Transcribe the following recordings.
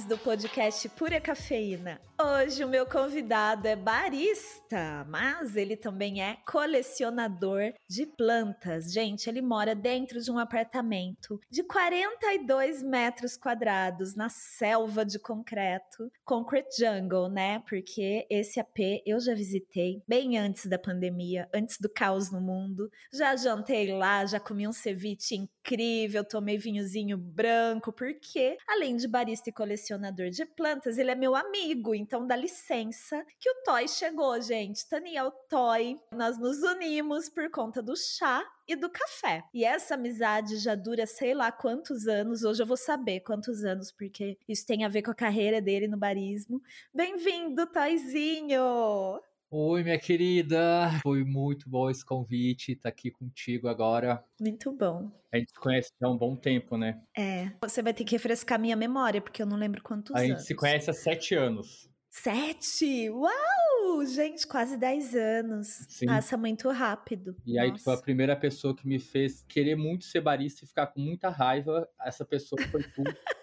do podcast Pura Cafeína! Hoje o meu convidado é barista, mas ele também é colecionador de plantas. Gente, ele mora dentro de um apartamento de 42 metros quadrados na selva de concreto, Concrete Jungle, né? Porque esse AP eu já visitei bem antes da pandemia, antes do caos no mundo. Já jantei lá, já comi um ceviche incrível, tomei vinhozinho branco, porque além de barista e colecionador de plantas, ele é meu amigo, então dá licença que o Toy chegou, gente. Taniel Toy, nós nos unimos por conta do chá e do café. E essa amizade já dura sei lá quantos anos, hoje eu vou saber quantos anos, porque isso tem a ver com a carreira dele no barismo. Bem-vindo, Toyzinho! Oi, minha querida. Foi muito bom esse convite, estar tá aqui contigo agora. Muito bom. A gente se conhece há um bom tempo, né? É. Você vai ter que refrescar minha memória, porque eu não lembro quantos anos. A gente anos. se conhece há sete anos. Sete? Uau! Gente, quase dez anos. Sim. Passa muito rápido. E Nossa. aí, foi a primeira pessoa que me fez querer muito ser barista e ficar com muita raiva. Essa pessoa foi tu.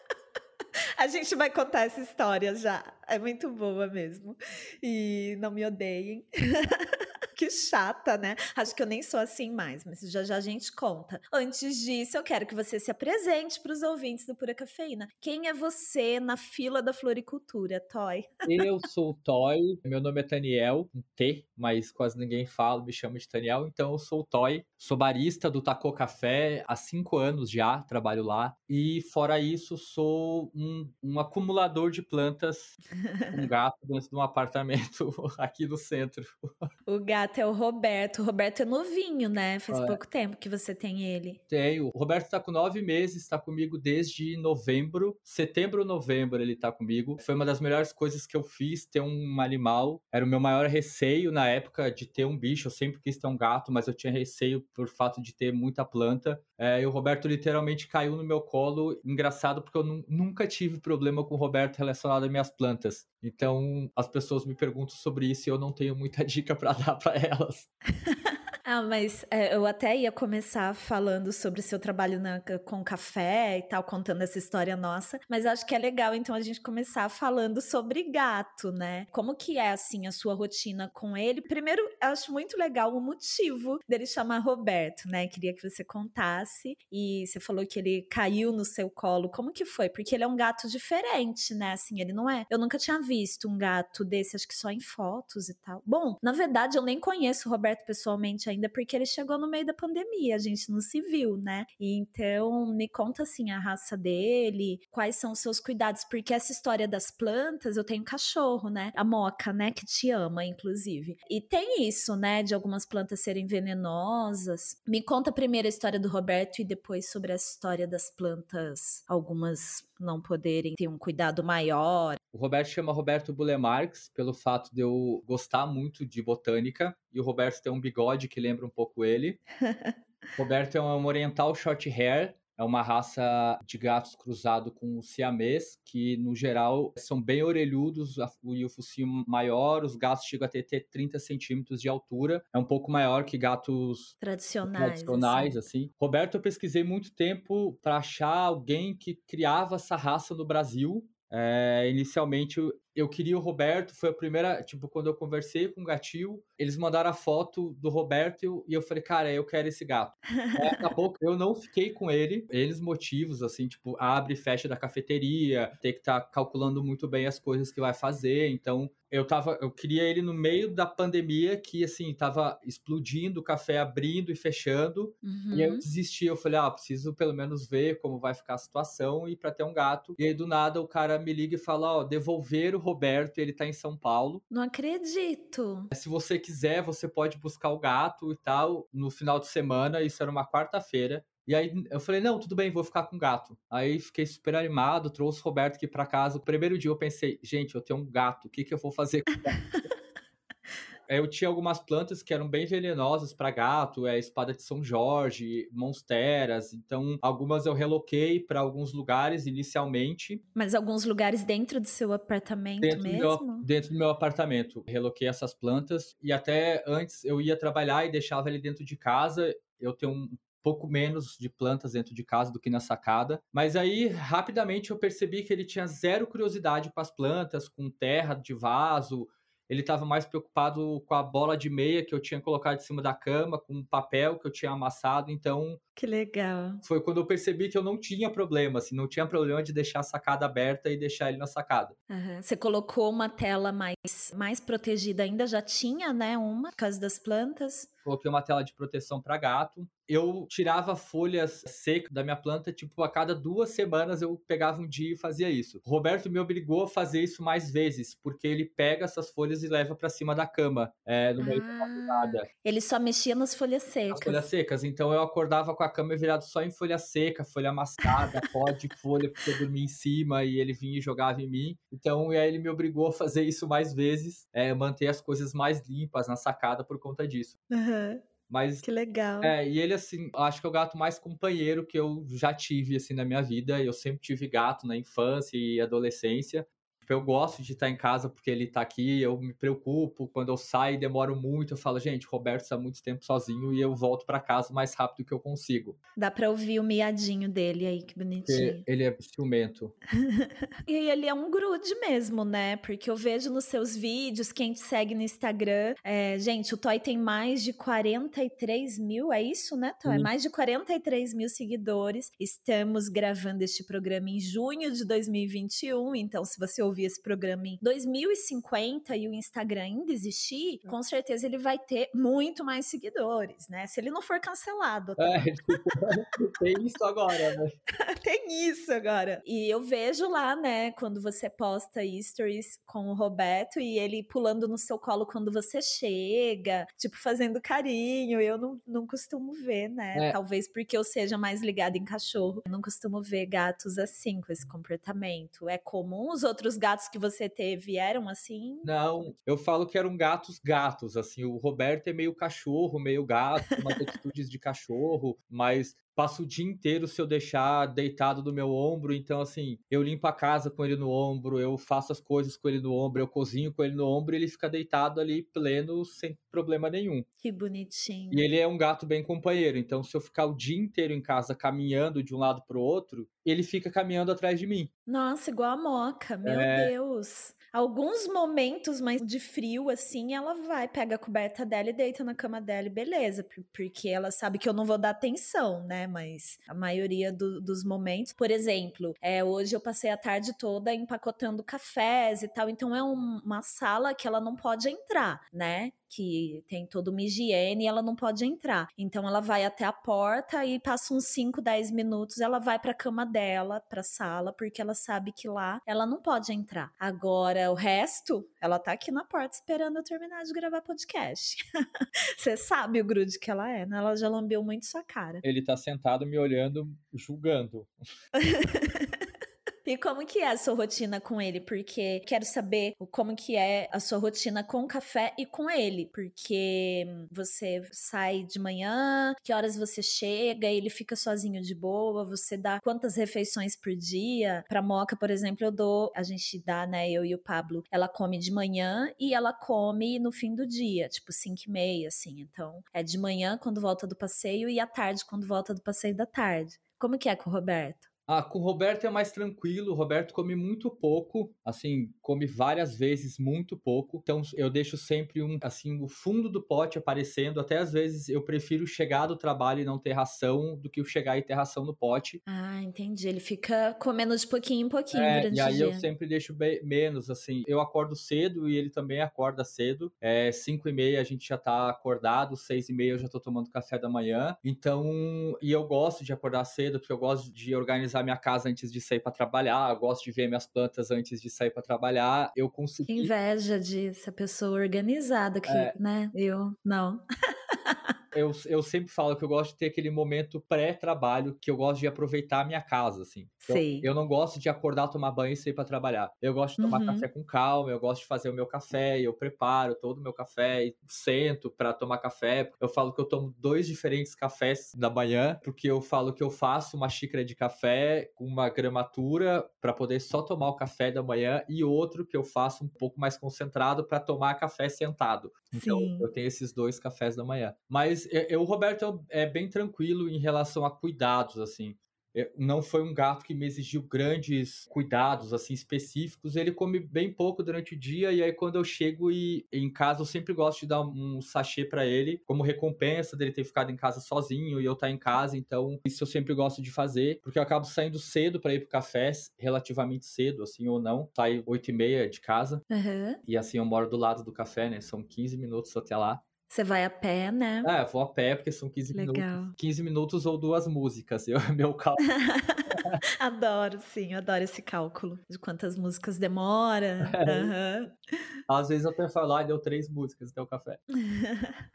A gente vai contar essa história já. É muito boa mesmo. E não me odeiem. que chata, né? Acho que eu nem sou assim mais, mas já já a gente conta. Antes disso, eu quero que você se apresente para os ouvintes do Pura Cafeína. Quem é você na fila da floricultura, Toy? Eu sou o Toy, meu nome é Taniel, um T, mas quase ninguém fala, me chama de Taniel, então eu sou o Toy. Sou barista do Taco Café há cinco anos já, trabalho lá. E fora isso, sou um, um acumulador de plantas, um gato dentro de um apartamento aqui no centro. O gato gato é o Roberto. O Roberto é novinho, né? Faz é. pouco tempo que você tem ele. Tenho. O Roberto tá com nove meses, tá comigo desde novembro. Setembro, novembro ele tá comigo. Foi uma das melhores coisas que eu fiz, ter um animal. Era o meu maior receio na época de ter um bicho. Eu sempre quis ter um gato, mas eu tinha receio por fato de ter muita planta. É, e o Roberto literalmente caiu no meu colo. Engraçado, porque eu nunca tive problema com o Roberto relacionado às minhas plantas. Então, as pessoas me perguntam sobre isso e eu não tenho muita dica para dar para elas. Ah, mas é, eu até ia começar falando sobre o seu trabalho na, com café e tal, contando essa história nossa, mas acho que é legal então a gente começar falando sobre gato, né? Como que é assim a sua rotina com ele? Primeiro, eu acho muito legal o motivo dele chamar Roberto, né? Queria que você contasse e você falou que ele caiu no seu colo. Como que foi? Porque ele é um gato diferente, né? Assim, ele não é. Eu nunca tinha visto um gato desse, acho que só em fotos e tal. Bom, na verdade eu nem conheço o Roberto pessoalmente ainda ainda porque ele chegou no meio da pandemia, a gente não se viu, né? Então, me conta assim a raça dele, quais são os seus cuidados, porque essa história das plantas, eu tenho cachorro, né? A Moca, né, que te ama, inclusive. E tem isso, né, de algumas plantas serem venenosas. Me conta primeiro a história do Roberto e depois sobre a história das plantas, algumas não poderem ter um cuidado maior. O Roberto chama Roberto Bulemarx pelo fato de eu gostar muito de botânica e o Roberto tem um bigode que lembra um pouco ele. Roberto é um oriental short hair, é uma raça de gatos cruzado com o siamês, que no geral são bem orelhudos e o focinho maior. Os gatos chegam a ter, ter 30 centímetros de altura. É um pouco maior que gatos tradicionais. tradicionais assim. assim. Roberto, eu pesquisei muito tempo para achar alguém que criava essa raça no Brasil. É, inicialmente eu queria o Roberto, foi a primeira, tipo, quando eu conversei com o Gatil, eles mandaram a foto do Roberto e eu falei, cara, eu quero esse gato. Aí, acabou que eu não fiquei com ele, eles motivos, assim, tipo, abre e fecha da cafeteria, tem que estar tá calculando muito bem as coisas que vai fazer, então eu tava, eu queria ele no meio da pandemia que assim tava explodindo o café abrindo e fechando uhum. e eu desisti eu falei ah preciso pelo menos ver como vai ficar a situação e para ter um gato e aí do nada o cara me liga e fala ó devolver o Roberto, ele tá em São Paulo. Não acredito. Se você quiser, você pode buscar o gato e tal no final de semana, isso era uma quarta-feira. E aí eu falei, não, tudo bem, vou ficar com o gato. Aí fiquei super animado, trouxe o Roberto aqui para casa. O primeiro dia eu pensei, gente, eu tenho um gato, o que, que eu vou fazer com o gato? eu tinha algumas plantas que eram bem venenosas para gato, é espada de São Jorge, monsteras. Então, algumas eu reloquei para alguns lugares inicialmente. Mas alguns lugares dentro do seu apartamento dentro mesmo? Do meu, dentro do meu apartamento. Reloquei essas plantas e até antes eu ia trabalhar e deixava ele dentro de casa. Eu tenho um pouco menos de plantas dentro de casa do que na sacada. Mas aí, rapidamente, eu percebi que ele tinha zero curiosidade com as plantas, com terra de vaso, ele estava mais preocupado com a bola de meia que eu tinha colocado em cima da cama, com o papel que eu tinha amassado. Então. Que legal. Foi quando eu percebi que eu não tinha problema, assim, não tinha problema de deixar a sacada aberta e deixar ele na sacada. Uhum. Você colocou uma tela mais, mais protegida ainda, já tinha, né? Uma, por causa das plantas. Coloquei uma tela de proteção para gato eu tirava folhas secas da minha planta, tipo, a cada duas semanas eu pegava um dia e fazia isso. O Roberto me obrigou a fazer isso mais vezes, porque ele pega essas folhas e leva para cima da cama, é, no meio ah, da madrugada. Ele só mexia nas folhas secas. Nas folhas secas, então eu acordava com a cama virada só em folha seca, folha amassada, pó de folha, porque eu dormia em cima e ele vinha e jogava em mim. Então, e aí ele me obrigou a fazer isso mais vezes, é, manter as coisas mais limpas na sacada por conta disso. Uhum. Mas. Que legal. É, e ele, assim, acho que é o gato mais companheiro que eu já tive, assim, na minha vida. Eu sempre tive gato na infância e adolescência. Tipo, eu gosto de estar em casa porque ele está aqui, eu me preocupo. Quando eu saio e demoro muito, eu falo, gente, o Roberto está muito tempo sozinho e eu volto para casa o mais rápido que eu consigo. Dá para ouvir o miadinho dele aí, que bonitinho. Porque ele é ciumento. e ele é um grude mesmo, né? Porque eu vejo nos seus vídeos, quem te segue no Instagram. É, gente, o Toy tem mais de 43 mil, é isso, né, Toy? Sim. Mais de 43 mil seguidores. Estamos gravando este programa em junho de 2021, então se você ouvir ouvir esse programa em 2050 e o Instagram ainda existir, com certeza ele vai ter muito mais seguidores, né? Se ele não for cancelado. Tá? É, tem isso agora, né? tem isso agora. E eu vejo lá, né, quando você posta stories com o Roberto e ele pulando no seu colo quando você chega, tipo, fazendo carinho. Eu não, não costumo ver, né? É. Talvez porque eu seja mais ligada em cachorro. Eu não costumo ver gatos assim, com esse comportamento. É comum os outros gatos gatos que você teve eram assim? Não, eu falo que eram gatos gatos, assim, o Roberto é meio cachorro, meio gato, umas atitudes de cachorro, mas passo o dia inteiro se eu deixar deitado no meu ombro. Então, assim, eu limpo a casa com ele no ombro, eu faço as coisas com ele no ombro, eu cozinho com ele no ombro e ele fica deitado ali pleno, sem problema nenhum. Que bonitinho. E ele é um gato bem companheiro. Então, se eu ficar o dia inteiro em casa caminhando de um lado pro outro, ele fica caminhando atrás de mim. Nossa, igual a moca, meu é... Deus alguns momentos mais de frio, assim, ela vai, pega a coberta dela e deita na cama dela e beleza, porque ela sabe que eu não vou dar atenção, né? Mas a maioria do, dos momentos, por exemplo, é, hoje eu passei a tarde toda empacotando cafés e tal, então é um, uma sala que ela não pode entrar, né? que tem toda uma higiene e ela não pode entrar. Então ela vai até a porta e passa uns 5, 10 minutos, ela vai para a cama dela, para a sala, porque ela sabe que lá ela não pode entrar. Agora o resto, ela tá aqui na porta esperando eu terminar de gravar podcast. Você sabe o grude que ela é, né? Ela já lambeu muito sua cara. Ele tá sentado me olhando, julgando. E como que é a sua rotina com ele? Porque quero saber como que é a sua rotina com o café e com ele. Porque você sai de manhã, que horas você chega, ele fica sozinho de boa, você dá quantas refeições por dia? Pra Moca, por exemplo, eu dou, a gente dá, né, eu e o Pablo, ela come de manhã e ela come no fim do dia, tipo 5 e meia, assim. Então, é de manhã quando volta do passeio e à tarde quando volta do passeio da tarde. Como que é com o Roberto? Ah, com o Roberto é mais tranquilo. O Roberto come muito pouco, assim, come várias vezes muito pouco. Então eu deixo sempre um, assim, o fundo do pote aparecendo. Até às vezes eu prefiro chegar do trabalho e não ter ração do que chegar e ter ração no pote. Ah, entendi. Ele fica comendo de pouquinho em pouquinho é, durante e aí dia. eu sempre deixo bem, menos, assim. Eu acordo cedo e ele também acorda cedo. É cinco e meia a gente já tá acordado, seis e meia eu já tô tomando café da manhã. Então, e eu gosto de acordar cedo porque eu gosto de organizar organizar minha casa antes de sair para trabalhar, eu gosto de ver minhas plantas antes de sair para trabalhar. Eu consegui. Que inveja disso, a pessoa organizada que, é... né? Eu não. eu, eu sempre falo que eu gosto de ter aquele momento pré-trabalho, que eu gosto de aproveitar a minha casa, assim. Então, Sei. Eu não gosto de acordar, tomar banho e sair para trabalhar. Eu gosto de tomar uhum. café com calma, eu gosto de fazer o meu café, eu preparo todo o meu café e sento para tomar café. Eu falo que eu tomo dois diferentes cafés da manhã, porque eu falo que eu faço uma xícara de café com uma gramatura para poder só tomar o café da manhã e outro que eu faço um pouco mais concentrado para tomar café sentado. Então, Sim. eu tenho esses dois cafés da manhã. Mas eu, o Roberto é bem tranquilo em relação a cuidados, assim. É, não foi um gato que me exigiu grandes cuidados assim específicos. Ele come bem pouco durante o dia e aí quando eu chego e em casa eu sempre gosto de dar um sachê para ele como recompensa dele ter ficado em casa sozinho e eu estar tá em casa. Então isso eu sempre gosto de fazer porque eu acabo saindo cedo para ir pro café, relativamente cedo assim ou não. Saio oito e meia de casa uhum. e assim eu moro do lado do café, né? São 15 minutos até lá. Você vai a pé, né? É, vou a pé, porque são 15 Legal. minutos. 15 minutos ou duas músicas. Eu, meu cálculo. adoro, sim, adoro esse cálculo de quantas músicas demora. É. Uhum. Às vezes eu até falo, ah, deu três músicas até o café.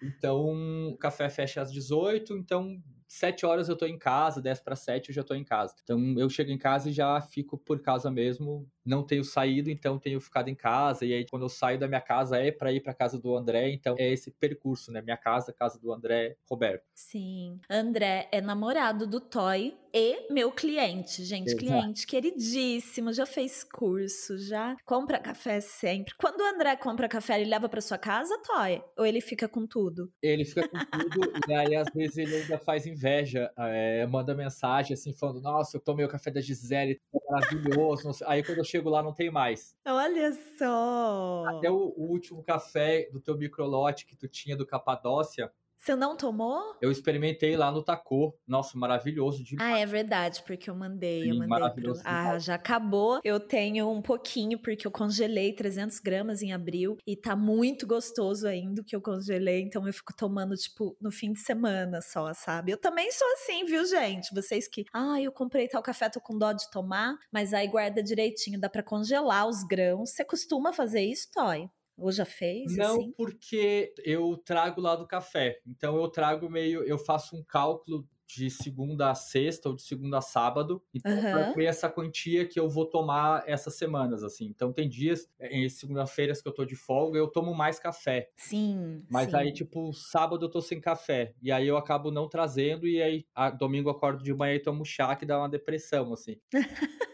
então, o café fecha às 18, então 7 horas eu tô em casa, 10 para 7 eu já tô em casa. Então eu chego em casa e já fico por casa mesmo. Não tenho saído, então tenho ficado em casa. E aí quando eu saio da minha casa é para ir para casa do André, então é esse percurso, né? Minha casa, casa do André, Roberto. Sim. André é namorado do Toy e meu cliente, gente, Exato. cliente queridíssimo, já fez curso, já compra café sempre. Quando o André compra café, ele leva para sua casa, Toy? Ou ele fica com tudo? Ele fica com tudo e aí às vezes ele ainda faz inveja, é, manda mensagem assim, falando: Nossa, eu tomei o café da Gisele, tá maravilhoso. Aí quando eu chego lá, não tem mais. Olha só! Até o, o último café do teu microlote que tu tinha do Capadócia, você não tomou? Eu experimentei lá no Tacô. Nossa, maravilhoso demais. Ah, é verdade, porque eu mandei. Sim, eu mandei maravilhoso pro... Ah, já acabou. Eu tenho um pouquinho, porque eu congelei 300 gramas em abril. E tá muito gostoso ainda o que eu congelei. Então eu fico tomando, tipo, no fim de semana só, sabe? Eu também sou assim, viu, gente? Vocês que. Ah, eu comprei tal café, tô com dó de tomar. Mas aí guarda direitinho, dá para congelar os grãos. Você costuma fazer isso, Toy? Ou já fez? Não, assim? porque eu trago lá do café. Então eu trago meio. Eu faço um cálculo de segunda a sexta ou de segunda a sábado. Então, uhum. comer essa quantia que eu vou tomar essas semanas, assim. Então, tem dias, eh, em segunda-feiras que eu tô de folga, eu tomo mais café. Sim. Mas sim. aí, tipo, sábado eu tô sem café. E aí eu acabo não trazendo, e aí a, domingo eu acordo de manhã e tomo chá, que dá uma depressão, assim.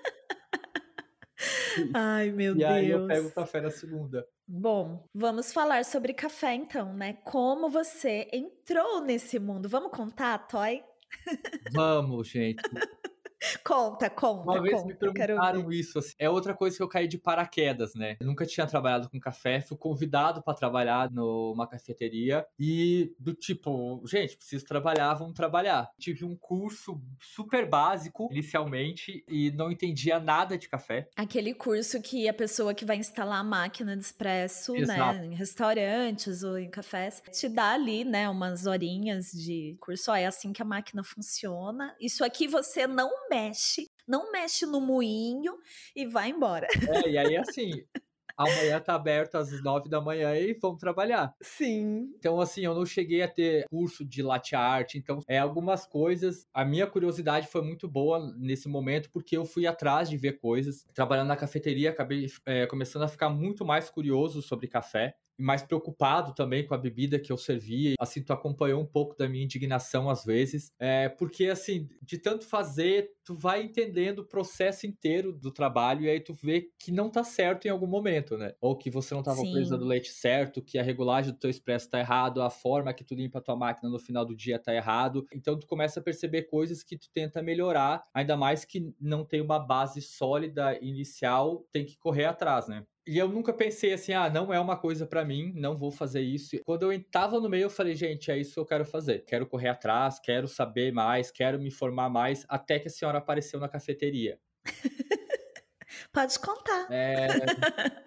Ai, meu e Deus. E aí eu pego o café na segunda. Bom, vamos falar sobre café então, né? Como você entrou nesse mundo? Vamos contar, Toy? Vamos, gente. Conta, conta. Uma vez conta, me perguntaram isso. Assim, é outra coisa que eu caí de paraquedas, né? Eu nunca tinha trabalhado com café, fui convidado para trabalhar numa cafeteria e do tipo, gente, preciso trabalhar, vamos trabalhar. Tive um curso super básico inicialmente e não entendia nada de café. Aquele curso que a pessoa que vai instalar a máquina de expresso, né, Exato. né, em restaurantes ou em cafés, te dá ali, né, umas horinhas de curso. Ó, é assim que a máquina funciona. Isso aqui você não mexe, não mexe no moinho e vai embora. É, e aí assim, amanhã tá aberto às nove da manhã e vamos trabalhar. Sim. Então, assim, eu não cheguei a ter curso de latte art, então, é algumas coisas. A minha curiosidade foi muito boa nesse momento, porque eu fui atrás de ver coisas. Trabalhando na cafeteria, acabei é, começando a ficar muito mais curioso sobre café mais preocupado também com a bebida que eu servia. Assim, tu acompanhou um pouco da minha indignação às vezes, é, porque assim, de tanto fazer, tu vai entendendo o processo inteiro do trabalho e aí tu vê que não tá certo em algum momento, né? Ou que você não tava utilizando o leite certo, que a regulagem do teu expresso tá errado, a forma que tu limpa a tua máquina no final do dia tá errado. Então tu começa a perceber coisas que tu tenta melhorar, ainda mais que não tem uma base sólida inicial, tem que correr atrás, né? E eu nunca pensei assim, ah, não é uma coisa para mim, não vou fazer isso. Quando eu estava no meio, eu falei, gente, é isso que eu quero fazer. Quero correr atrás, quero saber mais, quero me informar mais, até que a senhora apareceu na cafeteria. Pode contar. É...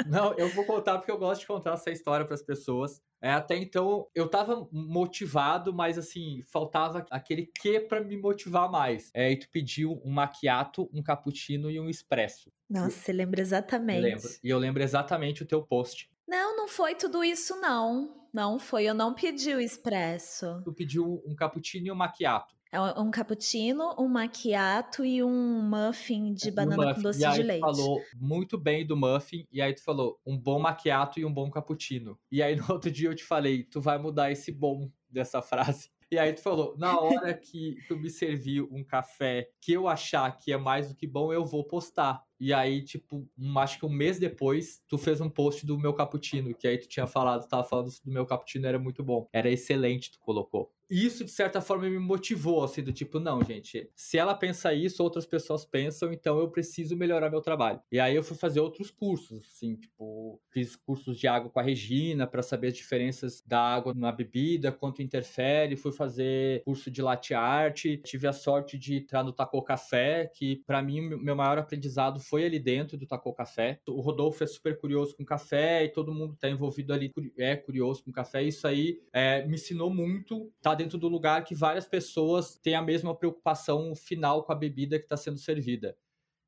Não, eu vou contar porque eu gosto de contar essa história para as pessoas. É, até então eu tava motivado, mas assim, faltava aquele que para me motivar mais. É, e tu pediu um macchiato, um cappuccino e um espresso. Nossa, você lembra exatamente. lembro. E eu lembro exatamente o teu post. Não, não foi tudo isso, não. Não foi, eu não pedi o expresso. Tu pediu um cappuccino e um macchiato. É um cappuccino, um macchiato e um muffin de banana muffin. com doce e aí de leite. Tu falou muito bem do muffin e aí tu falou um bom macchiato e um bom cappuccino. E aí no outro dia eu te falei, tu vai mudar esse bom dessa frase. E aí tu falou, na hora que tu me servir um café que eu achar que é mais do que bom, eu vou postar. E aí, tipo, um, acho que um mês depois, tu fez um post do meu cappuccino, que aí tu tinha falado, tu tava falando do meu cappuccino, era muito bom. Era excelente, tu colocou isso, de certa forma, me motivou, assim, do tipo, não, gente, se ela pensa isso, outras pessoas pensam, então eu preciso melhorar meu trabalho. E aí eu fui fazer outros cursos, assim, tipo, fiz cursos de água com a Regina para saber as diferenças da água na bebida, quanto interfere, fui fazer curso de latte art, tive a sorte de entrar no Taco Café, que para mim meu maior aprendizado foi ali dentro do Taco Café. O Rodolfo é super curioso com café e todo mundo tá envolvido ali é curioso com café, isso aí é, me ensinou muito, tá dentro do lugar que várias pessoas têm a mesma preocupação final com a bebida que está sendo servida.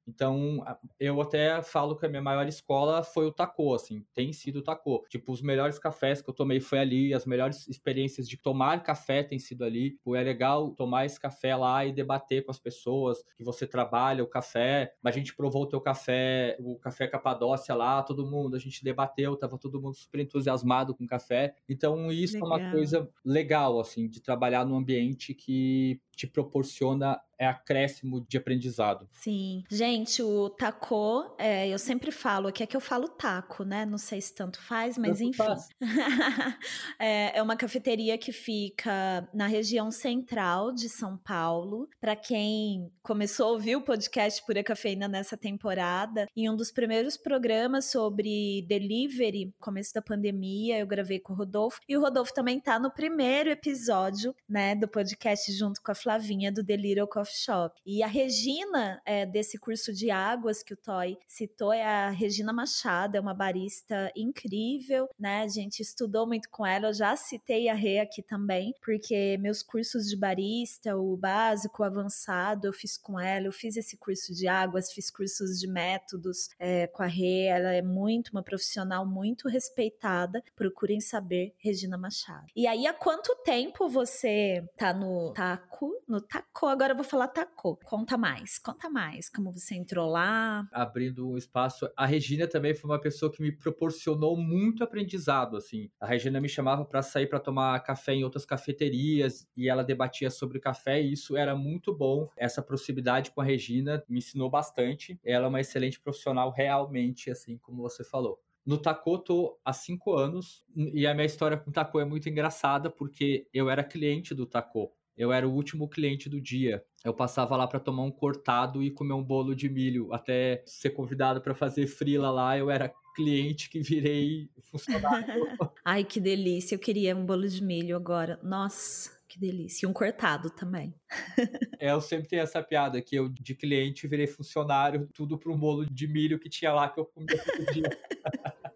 Então, eu até falo que a minha maior escola foi o Taco, assim, tem sido o Taco. Tipo, os melhores cafés que eu tomei foi ali, as melhores experiências de tomar café tem sido ali. Tipo, é legal tomar esse café lá e debater com as pessoas que você trabalha o café. A gente provou o teu café, o café Capadócia lá, todo mundo, a gente debateu, tava todo mundo super entusiasmado com o café. Então, isso legal. é uma coisa legal, assim, de trabalhar num ambiente que te proporciona é acréscimo de aprendizado. Sim. Gente, o taco, é, eu sempre falo, aqui é que eu falo taco, né? Não sei se tanto faz, mas tanto enfim. Faz. é, é, uma cafeteria que fica na região central de São Paulo. Para quem começou a ouvir o podcast Pura Cafeína nessa temporada, em um dos primeiros programas sobre delivery, começo da pandemia, eu gravei com o Rodolfo. E o Rodolfo também tá no primeiro episódio, né, do podcast junto com a Flavinha do Little Coffee Shop. E a Regina é, desse curso de águas que o Toy citou é a Regina Machado, é uma barista incrível, né? A gente estudou muito com ela, eu já citei a Rê aqui também, porque meus cursos de barista, o básico, o avançado, eu fiz com ela, eu fiz esse curso de águas, fiz cursos de métodos é, com a Rê, ela é muito, uma profissional muito respeitada, procurem saber, Regina Machado. E aí, há quanto tempo você tá no taco, no taco, agora eu vou falar taco. Conta mais, conta mais, como você entrou lá. Abrindo um espaço. A Regina também foi uma pessoa que me proporcionou muito aprendizado, assim. A Regina me chamava para sair para tomar café em outras cafeterias e ela debatia sobre café e isso era muito bom. Essa proximidade com a Regina me ensinou bastante. Ela é uma excelente profissional realmente, assim como você falou. No Taco tô há cinco anos e a minha história com o Taco é muito engraçada porque eu era cliente do Taco eu era o último cliente do dia. Eu passava lá para tomar um cortado e comer um bolo de milho. Até ser convidado para fazer frila lá, eu era cliente que virei funcionário. Ai, que delícia. Eu queria um bolo de milho agora. Nossa, que delícia. E um cortado também. é, eu sempre tenho essa piada que eu de cliente virei funcionário, tudo um bolo de milho que tinha lá que eu comia todo dia.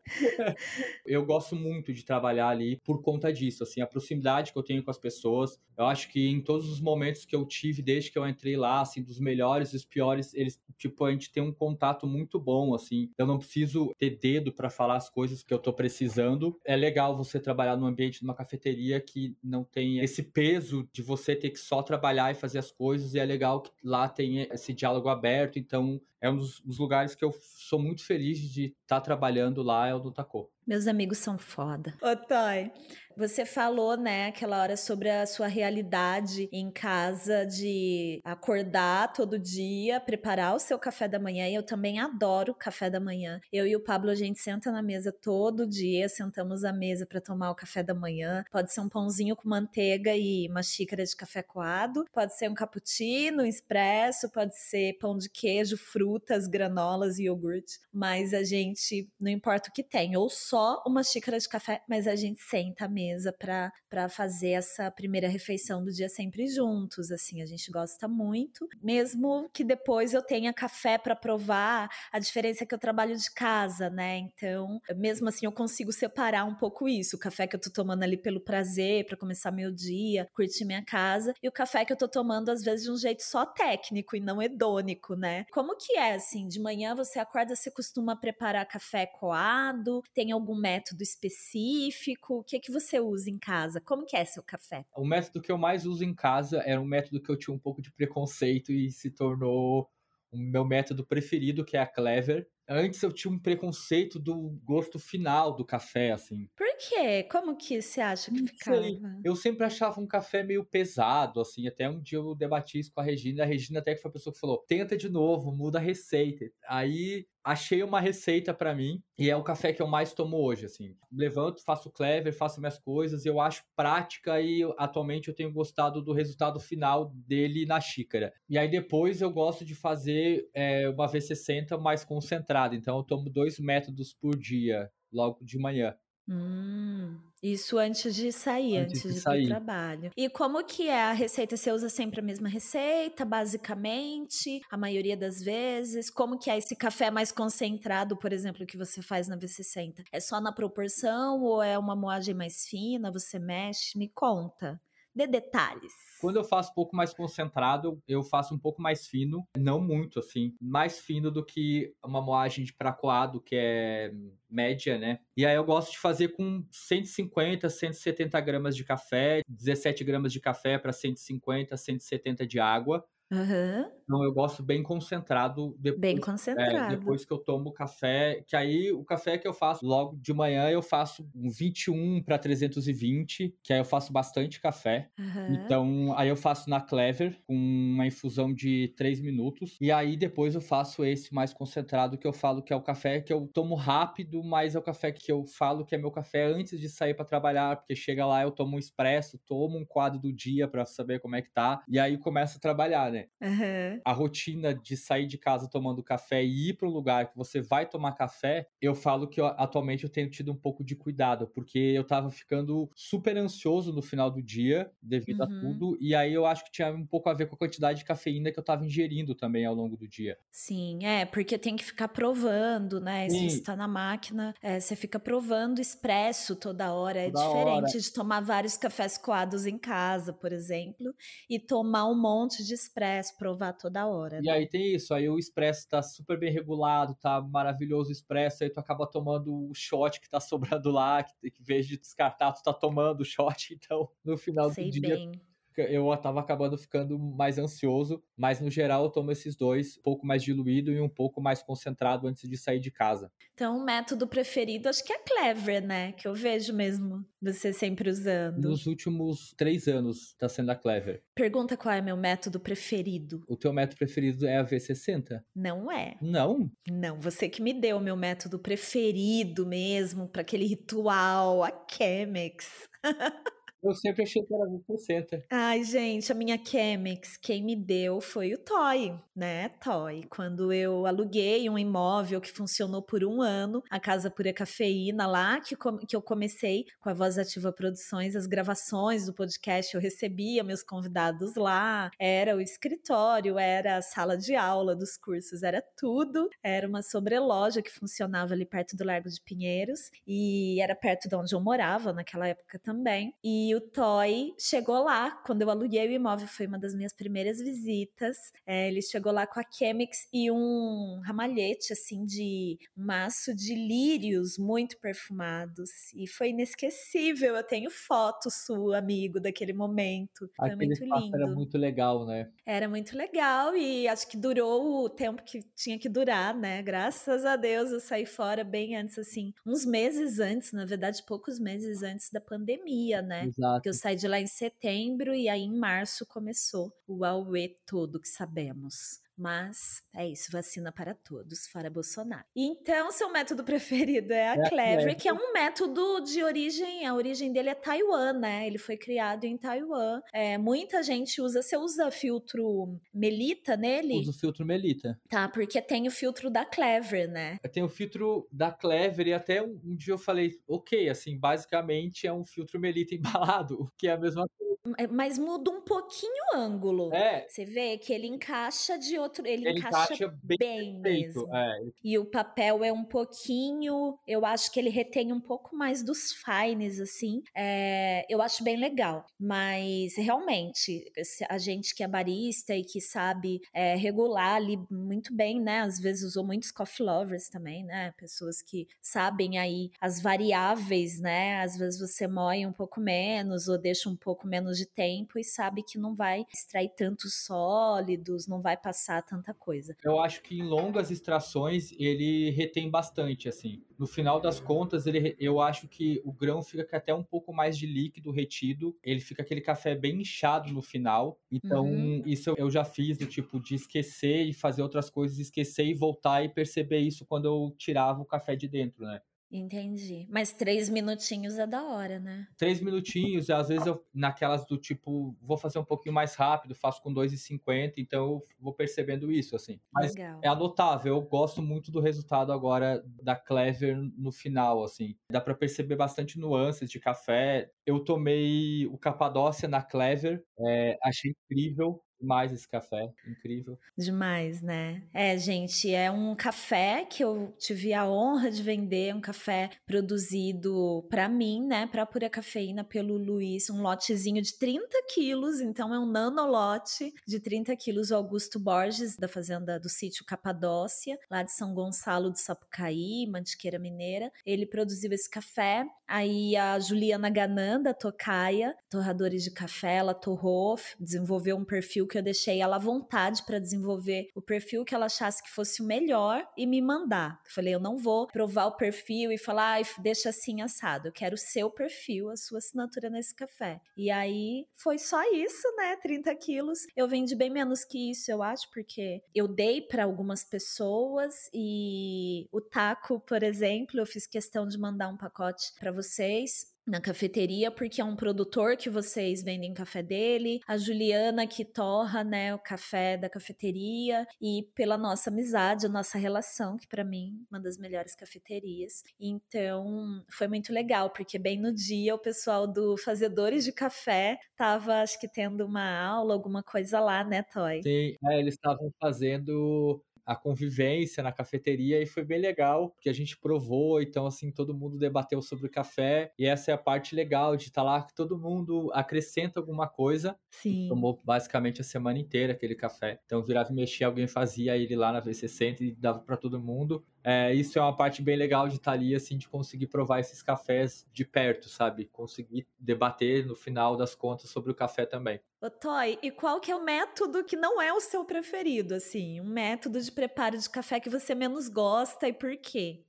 eu gosto muito de trabalhar ali por conta disso, assim, a proximidade que eu tenho com as pessoas. Eu acho que em todos os momentos que eu tive desde que eu entrei lá, assim, dos melhores e dos piores, eles, tipo, a gente tem um contato muito bom, assim. Eu não preciso ter dedo para falar as coisas que eu tô precisando. É legal você trabalhar num ambiente de uma cafeteria que não tem esse peso de você ter que só trabalhar e fazer as coisas, e é legal que lá tem esse diálogo aberto, então é um dos, dos lugares que eu sou muito feliz de estar tá trabalhando lá, é o do Tacô. Meus amigos são foda. Ô, Toy, você falou, né, aquela hora sobre a sua realidade em casa de acordar todo dia, preparar o seu café da manhã. E eu também adoro café da manhã. Eu e o Pablo, a gente senta na mesa todo dia, sentamos à mesa para tomar o café da manhã. Pode ser um pãozinho com manteiga e uma xícara de café coado, pode ser um cappuccino, expresso, pode ser pão de queijo, frutas, granolas e iogurte. Mas a gente, não importa o que tem, ou só uma xícara de café, mas a gente senta à mesa mesa para fazer essa primeira refeição do dia sempre juntos. Assim, a gente gosta muito, mesmo que depois eu tenha café para provar. A diferença é que eu trabalho de casa, né? Então, mesmo assim, eu consigo separar um pouco isso. O café que eu tô tomando ali pelo prazer, para começar meu dia, curtir minha casa, e o café que eu tô tomando às vezes de um jeito só técnico e não hedônico, né? Como que é assim? De manhã você acorda, você costuma preparar café coado? Tem algum método específico? O que que você usa em casa? Como que é seu café? O método que eu mais uso em casa era um método que eu tinha um pouco de preconceito e se tornou o meu método preferido, que é a Clever. Antes eu tinha um preconceito do gosto final do café, assim. Por quê? Como que você acha que ficava? Eu sempre achava um café meio pesado, assim. Até um dia eu debati isso com a Regina. A Regina até que foi a pessoa que falou: tenta de novo, muda a receita. Aí achei uma receita para mim e é o café que eu mais tomo hoje, assim. Levanto, faço clever, faço minhas coisas, eu acho prática e atualmente eu tenho gostado do resultado final dele na xícara. E aí depois eu gosto de fazer é, uma V60 mais concentrada, então eu tomo dois métodos por dia, logo de manhã. Hum, isso antes de sair, Antes antes de de ir sair. trabalho. E como que é a receita? Você usa sempre a mesma receita, basicamente, a maioria das vezes? Como que é esse café mais concentrado, por exemplo, que você faz na V60? É só na proporção ou é uma moagem mais fina? Você mexe? Me conta. Dê detalhes. Quando eu faço um pouco mais concentrado, eu faço um pouco mais fino, não muito assim, mais fino do que uma moagem de pra coado, que é média, né? E aí eu gosto de fazer com 150, 170 gramas de café, 17 gramas de café para 150, 170 de água. Aham, Então eu gosto bem concentrado depois, bem é, concentrado. depois que eu tomo café, que aí o café que eu faço logo de manhã eu faço um 21 para 320, que aí eu faço bastante café. Aham. Então, aí eu faço na Clever, com uma infusão de 3 minutos. E aí depois eu faço esse mais concentrado, que eu falo que é o café que eu tomo rápido, mas é o café que eu falo que é meu café antes de sair para trabalhar, porque chega lá eu tomo um expresso, tomo um quadro do dia para saber como é que tá, e aí começo a trabalhar, né? Aham. A rotina de sair de casa tomando café e ir para um lugar que você vai tomar café, eu falo que eu- atualmente eu tenho tido um pouco de cuidado, porque eu tava ficando super ansioso no final do dia, devido a Uhum. tudo, e aí eu acho que tinha um pouco a ver com a quantidade de cafeína que eu tava ingerindo também ao longo do dia. Sim, é, porque tem que ficar provando, né? Se você tá na máquina, é, você fica provando expresso toda hora. É Toda diferente de tomar vários cafés coados em casa, por exemplo, e tomar um monte de expresso, provar toda hora, E né? aí tem isso, aí o expresso tá super bem regulado, tá maravilhoso o expresso, aí tu acaba tomando o shot que tá sobrando lá, que, que em vez de descartar, tu tá tomando o shot, então no final Sei do dia bem. Eu tava acabando ficando mais ansioso, mas no geral eu tomo esses dois, um pouco mais diluído e um pouco mais concentrado antes de sair de casa. Então, o método preferido acho que é Clever, né? Que eu vejo mesmo você sempre usando. Nos últimos três anos tá sendo a Clever. Pergunta qual é meu método preferido. O teu método preferido é a V60? Não é. Não, Não, você que me deu o meu método preferido mesmo, para aquele ritual, a Chemex. eu sempre achei que era a V60. Ai, gente, a minha Chemex, quem me deu foi o Toy, né? Toy. Quando eu aluguei um imóvel que funcionou por um ano, a Casa Pura Cafeína, lá que, que eu comecei com a Voz Ativa Produções, as gravações do podcast, eu recebia meus convidados lá, era o escritório, era a sala de aula dos cursos, era tudo. Era uma sobreloja que funcionava ali perto do Largo de Pinheiros e era perto de onde eu morava naquela época também. E o Toy chegou lá quando eu aluguei o imóvel, foi uma das minhas primeiras visitas. É, ele chegou lá com a Chemex e um ramalhete assim de um maço de lírios muito perfumados e foi inesquecível. Eu tenho foto sua, amigo, daquele momento. Foi Aquele muito lindo. era muito legal, né? Era muito legal e acho que durou o tempo que tinha que durar, né? Graças a Deus eu saí fora bem antes, assim, uns meses antes, na verdade, poucos meses antes da pandemia, né? Exato. Porque eu saí de lá em setembro e aí em março começou o Aue todo que sabemos. Mas é isso, vacina para todos, fora Bolsonaro. Então, seu método preferido é a É Clever, que é um método de origem, a origem dele é Taiwan, né? Ele foi criado em Taiwan. É, muita gente usa, você usa filtro Melita nele? Uso o filtro Melita. Tá, porque tem o filtro da Clever, né? Tem o filtro da Clever e até um, um dia eu falei, ok, assim, basicamente é um filtro Melita embalado, o que é a mesma coisa. É, Mas muda um pouquinho o ângulo. É, Você vê que ele encaixa de outro, ele, ele encaixa, encaixa bem, bem mesmo. É, E o papel é um pouquinho, eu acho que ele retém um pouco mais dos fines, assim. É, eu acho bem legal. Mas realmente, a gente que é barista e que sabe é, regular ali muito bem, né? Às vezes usou muitos coffee lovers também, né? Pessoas que sabem aí as variáveis, né? Às vezes você moe um pouco menos ou deixa um pouco menos de tempo e sabe que não vai extrair tantos sólidos, não vai passar tanta coisa. Eu acho que em longas extrações ele retém bastante, assim. No final das contas, ele, eu acho que o grão fica até um pouco mais de líquido retido, ele fica aquele café bem inchado no final. Então, uhum. isso eu já fiz do tipo de esquecer e fazer outras coisas, esquecer e voltar e perceber isso quando eu tirava o café de dentro, né? Entendi. Mas três minutinhos é da hora, né? Três minutinhos, às vezes eu, naquelas do tipo, vou fazer um pouquinho mais rápido, faço com 2,50, então eu vou percebendo isso, assim. Mas Legal. é anotável, eu gosto muito do resultado agora da Clever no final, assim. Dá para perceber bastante nuances de café. Eu tomei o Capadócia na Clever, é, achei incrível demais esse café, incrível. Demais, né? É, gente, é um café que eu tive a honra de vender, um café produzido para mim, né, para pura cafeína pelo Luiz, um lotezinho de 30 quilos, então é um nanolote de 30 quilos, o Augusto Borges, da fazenda do sítio Capadócia, lá de São Gonçalo do Sapucaí, Mantiqueira Mineira. Ele produziu esse café, aí a Juliana Gananda, tocaia, torradores de café, ela torrou, desenvolveu um perfil que eu deixei ela à vontade para desenvolver o perfil que ela achasse que fosse o melhor e me mandar. Eu falei, eu não vou provar o perfil e falar, ah, deixa assim assado. Eu quero o seu perfil, a sua assinatura nesse café. E aí foi só isso, né? 30 quilos. Eu vendi bem menos que isso, eu acho, porque eu dei para algumas pessoas e o taco, por exemplo, eu fiz questão de mandar um pacote para vocês na cafeteria, porque é um produtor que vocês vendem café dele, a Juliana que torra, né, o café da cafeteria e pela nossa amizade, a nossa relação, que para mim uma das melhores cafeterias. Então, foi muito legal, porque bem no dia o pessoal do Fazedores de Café tava, acho que tendo uma aula, alguma coisa lá, né, Toy? Sim, é, eles estavam fazendo a convivência na cafeteria e foi bem legal, porque a gente provou, então assim, todo mundo debateu sobre o café e essa é a parte legal de estar tá lá que todo mundo acrescenta alguma coisa. Sim. Tomou basicamente a semana inteira aquele café. Então virava e mexia, alguém fazia ele lá na V60 e dava para todo mundo. É, isso é uma parte bem legal de estar tá ali, assim, de conseguir provar esses cafés de perto, sabe? Conseguir debater no final das contas sobre o café também. Ô, Toy, e qual que é o método que não é o seu preferido, assim? Um método de preparo de café que você menos gosta e por quê?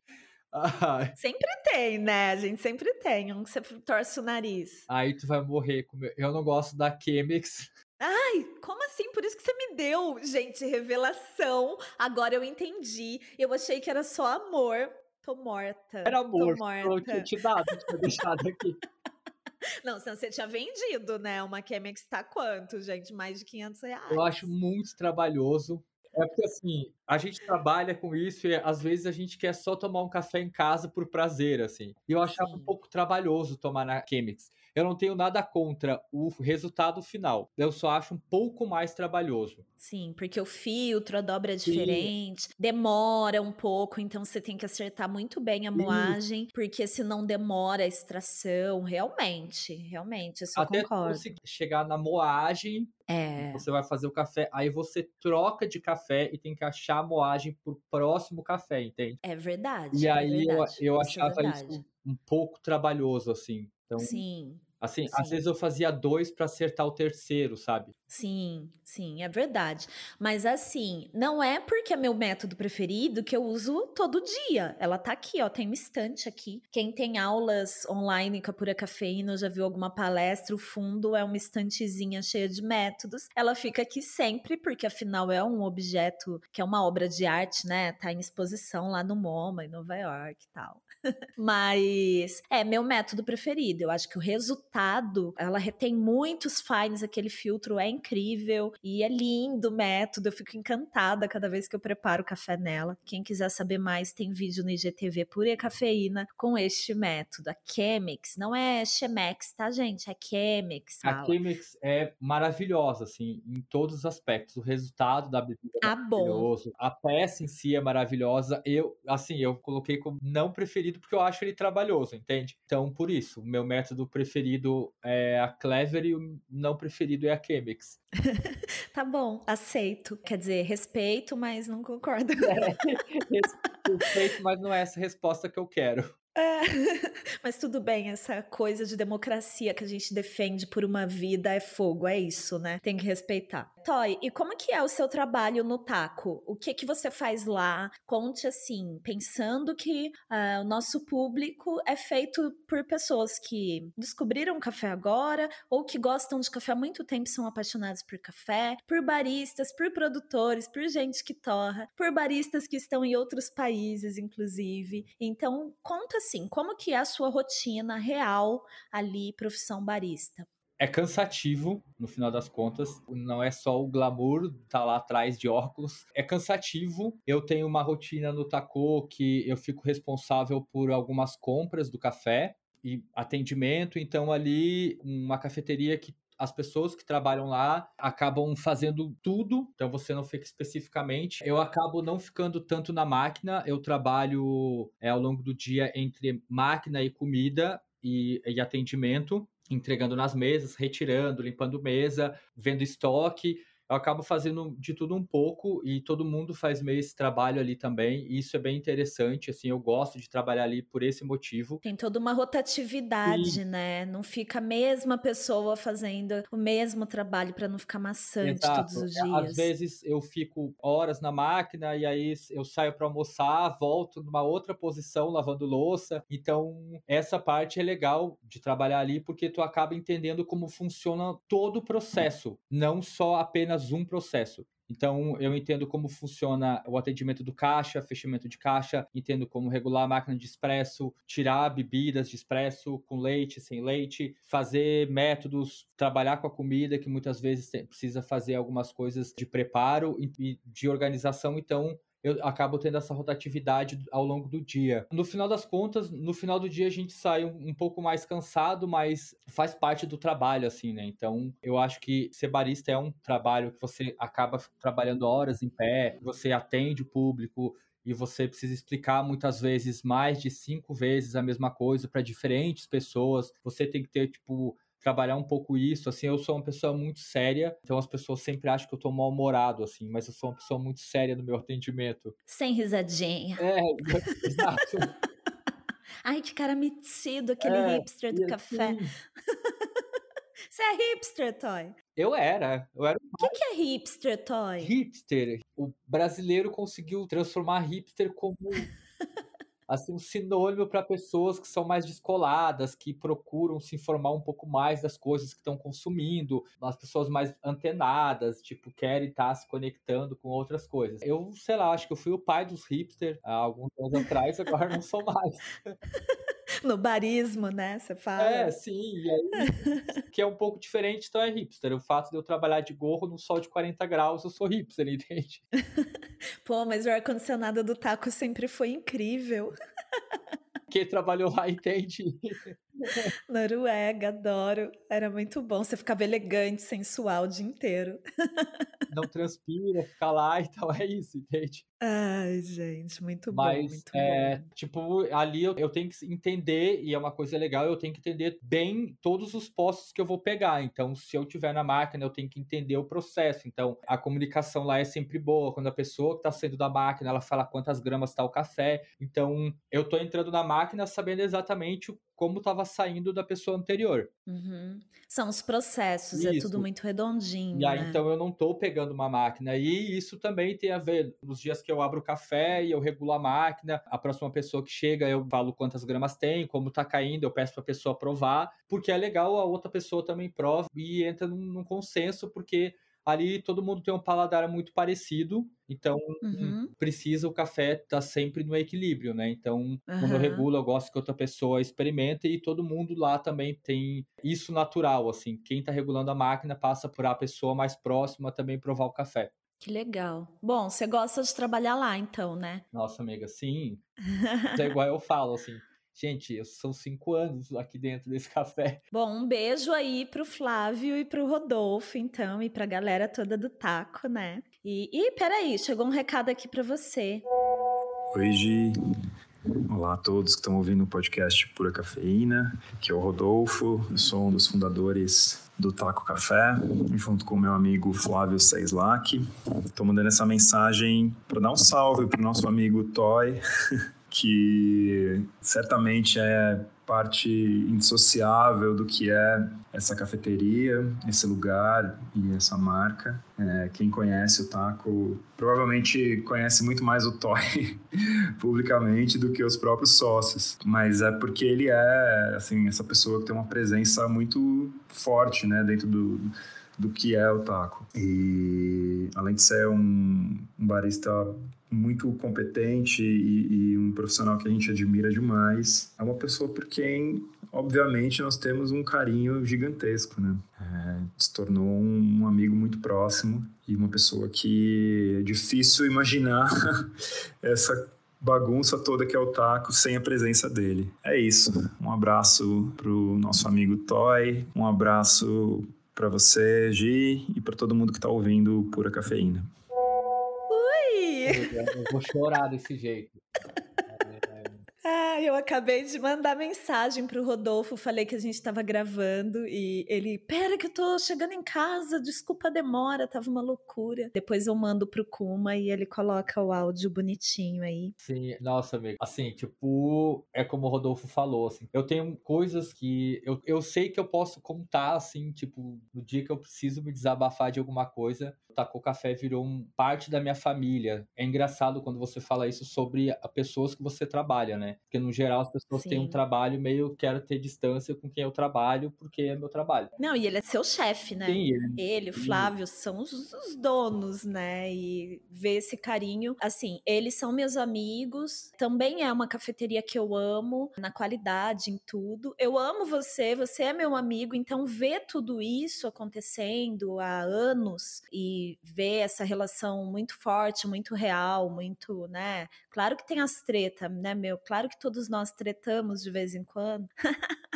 Sempre tem, né? A gente sempre tem um que você torce o nariz. Aí tu vai morrer. Eu não gosto da Chemex. Ai, como assim? Por isso que você me deu, gente, revelação. Agora eu entendi. Eu achei que era só amor. Tô morta. Era amor. Tô morta. Eu tinha te dado, tinha deixado aqui. Não, senão você tinha vendido, né? Uma Chemex tá quanto, gente? Mais de 500 reais. Eu acho muito trabalhoso. É porque assim, a gente trabalha com isso e às vezes a gente quer só tomar um café em casa por prazer, assim. E eu achava Sim. um pouco trabalhoso tomar na Chemex. Eu não tenho nada contra o resultado final. Eu só acho um pouco mais trabalhoso. Sim, porque o filtro, a dobra é diferente, Sim. demora um pouco, então você tem que acertar muito bem a moagem, Sim. porque senão demora a extração, realmente, realmente, isso Até eu concordo. Até chegar na moagem, é. Você vai fazer o café, aí você troca de café e tem que achar a moagem pro próximo café, entende? É verdade. E é aí verdade, eu, eu é achava é isso um pouco trabalhoso, assim. Então, Sim. Assim, sim. às vezes eu fazia dois para acertar o terceiro, sabe? Sim, sim, é verdade. Mas assim, não é porque é meu método preferido que eu uso todo dia. Ela tá aqui, ó, tem um estante aqui. Quem tem aulas online com a Pura Cafeína, já viu alguma palestra, o fundo é uma estantezinha cheia de métodos. Ela fica aqui sempre, porque afinal é um objeto que é uma obra de arte, né? Tá em exposição lá no MoMA, em Nova York e tal. Mas é meu método preferido. Eu acho que o resultado, ela retém muitos fines, aquele filtro é incrível e é lindo o método. Eu fico encantada cada vez que eu preparo café nela. Quem quiser saber mais, tem vídeo no IGTV Pura Cafeína com este método. A Chemex, não é Chemex, tá, gente? É Chemex. A Chemex é maravilhosa, assim, em todos os aspectos. O resultado da bebida é ah, maravilhoso. Bom. A peça em si é maravilhosa. Eu, assim, eu coloquei como não preferido preferido porque eu acho ele trabalhoso, entende? Então, por isso, o meu método preferido é a Clever e o não preferido é a Chemex. tá bom, aceito. Quer dizer, respeito, mas não concordo. É, respeito, mas não é essa resposta que eu quero. É, mas tudo bem, essa coisa de democracia que a gente defende por uma vida é fogo, é isso, né? Tem que respeitar. Toy, e como que é o seu trabalho no Taco? O que que você faz lá? Conte assim, pensando que uh, o nosso público é feito por pessoas que descobriram café agora ou que gostam de café há muito tempo e são apaixonados por café, por baristas, por produtores, por gente que torra, por baristas que estão em outros países, inclusive. Então, conta assim, como que é a sua rotina real ali, profissão barista? É cansativo, no final das contas. Não é só o glamour tá lá atrás de óculos. É cansativo. Eu tenho uma rotina no Taco que eu fico responsável por algumas compras do café e atendimento. Então, ali, uma cafeteria que as pessoas que trabalham lá acabam fazendo tudo, então você não fica especificamente. Eu acabo não ficando tanto na máquina, eu trabalho é, ao longo do dia entre máquina e comida e, e atendimento entregando nas mesas, retirando, limpando mesa, vendo estoque eu acabo fazendo de tudo um pouco e todo mundo faz meio esse trabalho ali também. E isso é bem interessante, assim, eu gosto de trabalhar ali por esse motivo. Tem toda uma rotatividade, né? Não fica a mesma pessoa fazendo o mesmo trabalho para não ficar maçante Exato. todos os é, dias. Às vezes eu fico horas na máquina e aí eu saio para almoçar, volto numa outra posição lavando louça. Então, essa parte é legal de trabalhar ali porque tu acaba entendendo como funciona todo o processo, não só apenas apenas um processo. Então, eu entendo como funciona o atendimento do caixa, fechamento de caixa, entendo como regular a máquina de expresso, tirar bebidas de expresso com leite, sem leite, fazer métodos, trabalhar com a comida, que muitas vezes precisa fazer algumas coisas de preparo e de organização. Então, eu acabo tendo essa rotatividade ao longo do dia. No final das contas, no final do dia a gente sai um, um, pouco mais cansado, mas faz parte do trabalho, assim, né? Então, eu acho que ser barista é um trabalho que você acaba trabalhando horas em pé, você atende o público, e você precisa explicar muitas vezes mais de cinco vezes a mesma coisa para diferentes pessoas. Você tem que ter, tipo, trabalhar um pouco isso, assim, eu sou uma pessoa muito séria, então as pessoas sempre acham que eu tô mal-humorado, assim, mas eu sou uma pessoa muito séria no meu atendimento. Sem risadinha. É, exato. Ai, que cara metido, aquele é, hipster do café. Assim... Você é hipster, Toy? Eu era. Eu era o que, que é hipster, Toy? Hipster. O brasileiro conseguiu transformar hipster como assim, um sinônimo para pessoas que são mais descoladas, que procuram se informar um pouco mais das coisas que estão consumindo, as pessoas mais antenadas, tipo, querem estar tá se conectando com outras coisas. Eu, sei lá, acho que eu fui o pai dos hipsters há alguns anos atrás, agora não sou mais. no barismo, né? Você fala. É, sim. Aí, que é um pouco diferente, então é hipster. O fato de eu trabalhar de gorro no sol de 40 graus, eu sou hipster, entende? Pô, mas o ar-condicionado do taco sempre foi incrível. Quem trabalhou lá entende. Noruega, adoro. Era muito bom. Você ficava elegante, sensual o dia inteiro. Não transpira, fica lá, então é isso, entende? Ai, gente, muito Mas, bom, muito é, bom. Tipo, ali eu, eu, tenho que entender, e é uma coisa legal, eu tenho que entender bem todos os postos que eu vou pegar. Então, se eu tiver na máquina, eu tenho que entender o processo. Então, a comunicação lá é sempre boa. Quando a pessoa que está saindo da máquina, ela fala quantas gramas está o café. Então, eu estou entrando na máquina sabendo exatamente como estava saindo da pessoa anterior. Uhum. São os processos, isso. é tudo muito redondinho. E aí, né? então, eu não estou pegando uma máquina. E isso também tem a ver. Nos dias que eu abro o café e eu regulo a máquina, a próxima pessoa que chega, eu falo quantas gramas tem, como está caindo, eu peço para a pessoa provar, porque é legal a outra pessoa também prova e entra num, num consenso, porque ali todo mundo tem um paladar muito parecido, então uhum. precisa o café estar tá sempre no equilíbrio, né? Então, uhum. quando eu regulo, eu gosto que outra pessoa experimente e todo mundo lá também tem isso natural, assim. Quem está regulando a máquina passa por a pessoa mais próxima também provar o café. Que legal. Bom, você gosta de trabalhar lá, então, né? Nossa, amiga, sim. é igual eu falo, assim. Gente, são cinco anos aqui dentro desse café. Bom, um beijo aí pro Flávio e pro Rodolfo, então, e pra galera toda do Taco, né? E, e peraí, chegou um recado aqui para você. Oi, Gi. Olá a todos que estão ouvindo o podcast Pura Cafeína. Aqui é o Rodolfo, eu sou um dos fundadores do Taco Café, junto com o meu amigo Flávio Seislak. Estou mandando essa mensagem para dar um salve para o nosso amigo Toy, que certamente é parte indissociável do que é essa cafeteria, esse lugar e essa marca. É, quem conhece o Taco provavelmente conhece muito mais o Toy publicamente do que os próprios sócios, mas é porque ele é assim essa pessoa que tem uma presença muito forte, né, dentro do do que é o taco. E além de ser um, um barista muito competente e, e, um profissional que a gente admira demais, é uma pessoa por quem, obviamente, nós temos um carinho gigantesco, né? É, se tornou um, um amigo muito próximo e uma pessoa que é difícil imaginar essa bagunça toda que é o taco sem a presença dele. É isso. Um abraço pro nosso amigo Toy, um abraço para você, Gi, e para todo mundo que está ouvindo Pura Cafeína. Eu vou chorar desse jeito. Ah, eu acabei de mandar mensagem pro Rodolfo, falei que a gente estava gravando e ele, pera que eu tô chegando em casa, desculpa a demora, tava uma loucura. Depois eu mando pro Kuma e ele coloca o áudio bonitinho aí. Sim, nossa, amigo. Assim, tipo, é como o Rodolfo falou, assim, eu tenho coisas que eu, eu sei que eu posso contar, assim, tipo, no dia que eu preciso me desabafar de alguma coisa, o Taco Café virou um, parte da minha família. É engraçado quando você fala isso sobre pessoas que você trabalha, né? Porque no geral as pessoas Sim. têm um trabalho meio quero ter distância com quem eu trabalho porque é meu trabalho. Não, e ele é seu chefe, né? Sim, ele, ele o Flávio, são os, os, donos, né? E ver esse carinho. Assim, eles são meus amigos. Também é uma cafeteria que eu amo, na qualidade, em tudo. Eu amo você, você é meu amigo, então ver tudo isso acontecendo há anos e ver essa relação muito forte, muito real, muito, né? Claro que tem as tretas, né, meu? Claro que todos nós tretamos de vez em quando.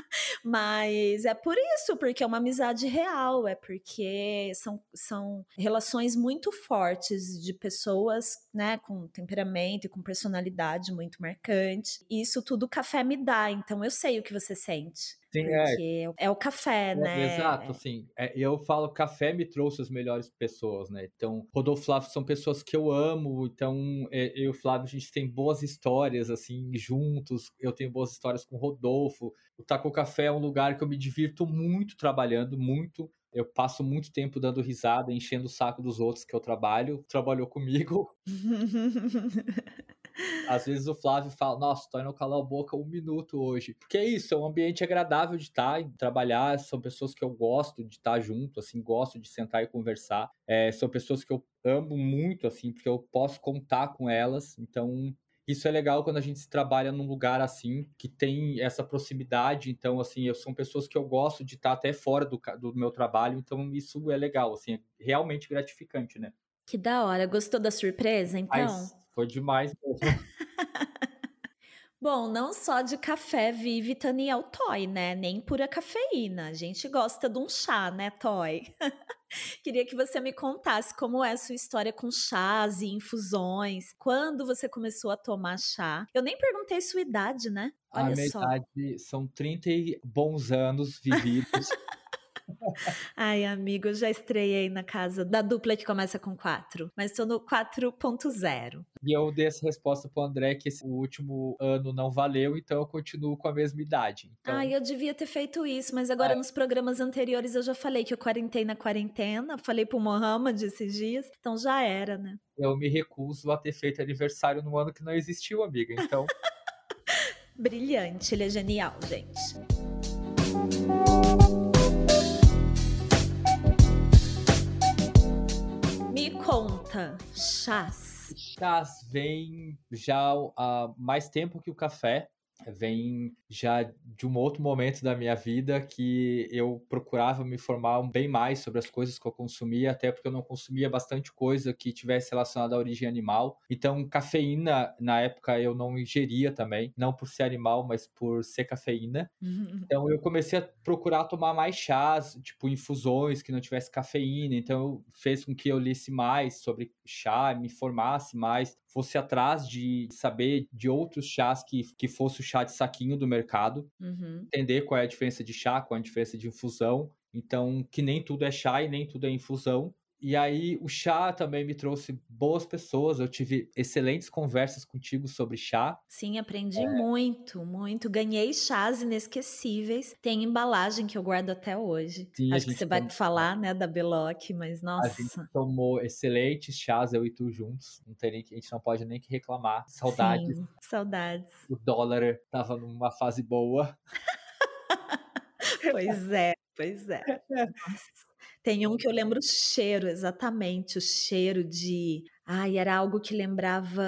Mas é por isso, porque é uma amizade real, é porque são, são relações muito fortes de pessoas, né, com temperamento e com personalidade muito marcante. Isso tudo o café me dá, então eu sei o que você sente. Sim, é. porque é. é o café, é, né? Exato, assim. É, eu falo, café me trouxe as melhores pessoas, né? Então, Rodolfo Flávio são pessoas que eu amo, então é, eu e o Flávio, a gente tem boas histórias, assim, juntos. Eu tenho boas histórias com o Rodolfo. O Taco Café é um lugar que eu me divirto muito trabalhando, muito. Eu passo muito tempo dando risada, enchendo o saco dos outros que eu trabalho. Trabalhou comigo. Às vezes o Flávio fala, nossa, tô indo calar a boca um minuto hoje. Porque é isso, é um ambiente agradável de estar e trabalhar, são pessoas que eu gosto de estar junto, assim, gosto de sentar e conversar. É, são pessoas que eu amo muito, assim, porque eu posso contar com elas, então isso é legal quando a gente se trabalha num lugar assim, que tem essa proximidade. Então, assim, eu são pessoas que eu gosto de estar até fora do, do meu trabalho. Então, isso é legal, assim, é realmente gratificante, né? Que da hora. Gostou da surpresa, então? Mas foi demais mesmo. Bom, não só de café vive Taniel Toy, né? Nem pura cafeína. A gente gosta de um chá, né, Toy? Queria que você me contasse como é a sua história com chás e infusões. Quando você começou a tomar chá? Eu nem perguntei sua idade, né? Olha a minha só. idade são 30 bons anos vividos. Ai, amigo, eu já estreiei na casa da dupla que começa com 4, mas estou no 4.0. E eu dei essa resposta pro André que esse último ano não valeu, então eu continuo com a mesma idade. Então... Ai, eu devia ter feito isso, mas agora é. nos programas anteriores eu já falei que eu quarentei na quarentena, falei pro Mohamed esses dias, então já era, né? Eu me recuso a ter feito aniversário no ano que não existiu, amiga, então... Brilhante, ele é genial, gente. Conta, chás. Chás vem já há mais tempo que o café vem já de um outro momento da minha vida que eu procurava me informar bem mais sobre as coisas que eu consumia, até porque eu não consumia bastante coisa que tivesse relacionada à origem animal. Então, cafeína, na época, eu não ingeria também, não por ser animal, mas por ser cafeína. Então, eu comecei a procurar tomar mais chás, tipo infusões que não tivesse cafeína. Então, fez com que eu lesse mais sobre chá, me informasse mais, fosse atrás de saber de outros chás que, que fosse o chá de saquinho do mercado, uhum. entender qual é a diferença de chá, qual é a diferença de infusão. Então, que nem tudo é chá e nem tudo é infusão. E aí o chá também me trouxe boas pessoas. Eu tive excelentes conversas contigo sobre chá. Sim, aprendi é. muito, muito. Ganhei chás inesquecíveis. Tem embalagem que eu guardo até hoje. Sim, Acho que você vai falar, né, da Beloc, mas nossa. A gente tomou excelentes chás, eu e tu juntos. Não tem nem, a gente não pode nem que reclamar. Saudades. Sim, saudades. O dólar tava numa fase boa. pois é, pois é. Nossa. Tem um que eu lembro o cheiro, exatamente, o cheiro de. Ai, era algo que lembrava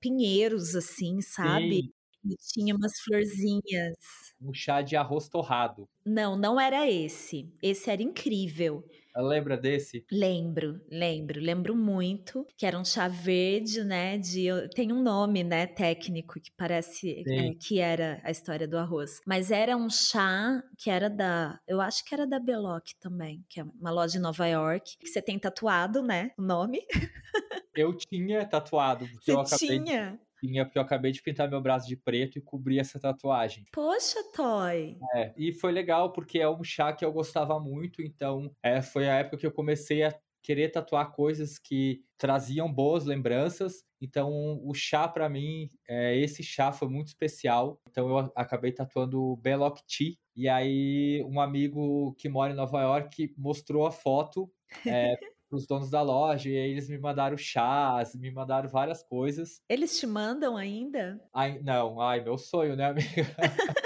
pinheiros, assim, sabe? Sim. E tinha umas florzinhas. Um chá de arroz torrado. Não, não era esse. Esse era incrível. Lembra desse? Lembro, lembro, lembro muito. Que era um chá verde, né? De, tem um nome, né? Técnico que parece é, que era a história do arroz. Mas era um chá que era da. Eu acho que era da Beloc também, que é uma loja em Nova York. Que você tem tatuado, né? O nome. Eu tinha tatuado. Você eu acabei tinha? Porque eu acabei de pintar meu braço de preto e cobrir essa tatuagem. Poxa, Toy! É, e foi legal porque é um chá que eu gostava muito, então é, foi a época que eu comecei a querer tatuar coisas que traziam boas lembranças. Então, o chá para mim, é, esse chá foi muito especial. Então, eu acabei tatuando o Belloc Tea. E aí, um amigo que mora em Nova York mostrou a foto é, os donos da loja, e aí eles me mandaram chás, me mandaram várias coisas. Eles te mandam ainda? Ai, não, ai, meu sonho, né, amiga?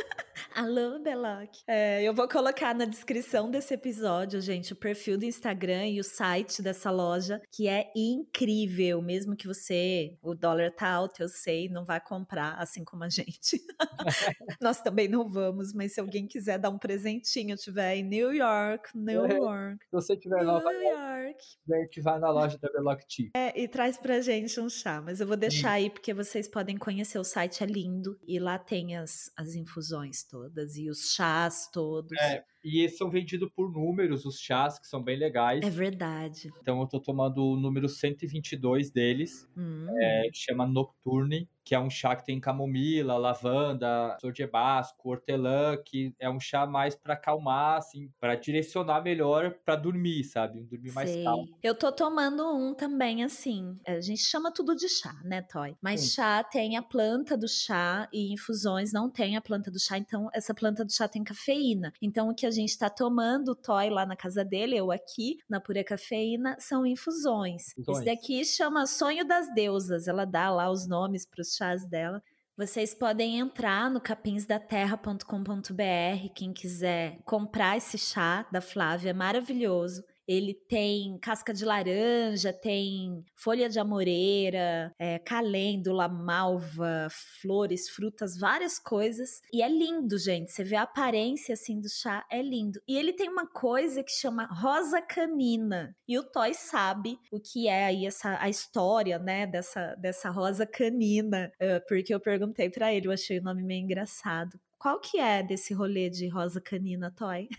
Alô, Beloc. É, eu vou colocar na descrição desse episódio, gente, o perfil do Instagram e o site dessa loja, que é incrível. Mesmo que você, o dólar tá alto, eu sei, não vai comprar, assim como a gente. Nós também não vamos, mas se alguém quiser dar um presentinho, tiver em New York, New é, York. Se você tiver Nova York, York, vai na loja da Beloc Tea. É, e traz pra gente um chá. Mas eu vou deixar aí, porque vocês podem conhecer o site, é lindo. E lá tem as, as infusões todas todas e os chás todos. É, e esses são vendidos por números, os chás, que são bem legais. É verdade. Então eu tô tomando o número 122 deles, hum. é, que chama Nocturne, que é um chá que tem camomila, lavanda, hebasco, hortelã, que é um chá mais para acalmar, assim, para direcionar melhor para dormir, sabe? Dormir mais Sei. calmo. Eu tô tomando um também assim. A gente chama tudo de chá, né, Toy? Mas Sim. chá tem a planta do chá e infusões não tem a planta do chá, então essa planta do chá tem cafeína. Então o que a gente tá tomando, o Toy lá na casa dele, eu aqui, na pura cafeína, são infusões. infusões. Esse daqui chama Sonho das Deusas. Ela dá lá os nomes para os chás dela. Vocês podem entrar no capinsdaterra.com.br, quem quiser comprar esse chá da Flávia, é maravilhoso. Ele tem casca de laranja, tem folha de amoreira, é, calêndula, malva, flores, frutas, várias coisas. E é lindo, gente. Você vê a aparência assim do chá, é lindo. E ele tem uma coisa que chama rosa canina. E o Toy sabe o que é aí essa a história, né, dessa, dessa rosa canina. Uh, porque eu perguntei para ele, eu achei o nome meio engraçado. Qual que é desse rolê de rosa canina, Toy?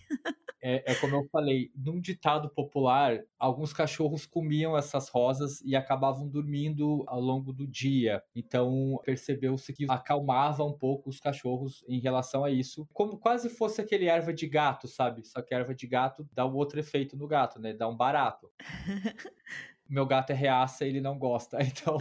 é, é, como eu falei, num ditado popular, alguns cachorros comiam essas rosas e acabavam dormindo ao longo do dia. Então percebeu-se que acalmava um pouco os cachorros em relação a isso, como quase fosse aquele erva de gato, sabe? Só que a erva de gato dá um outro efeito no gato, né? Dá um barato. Meu gato é reaça, ele não gosta, então.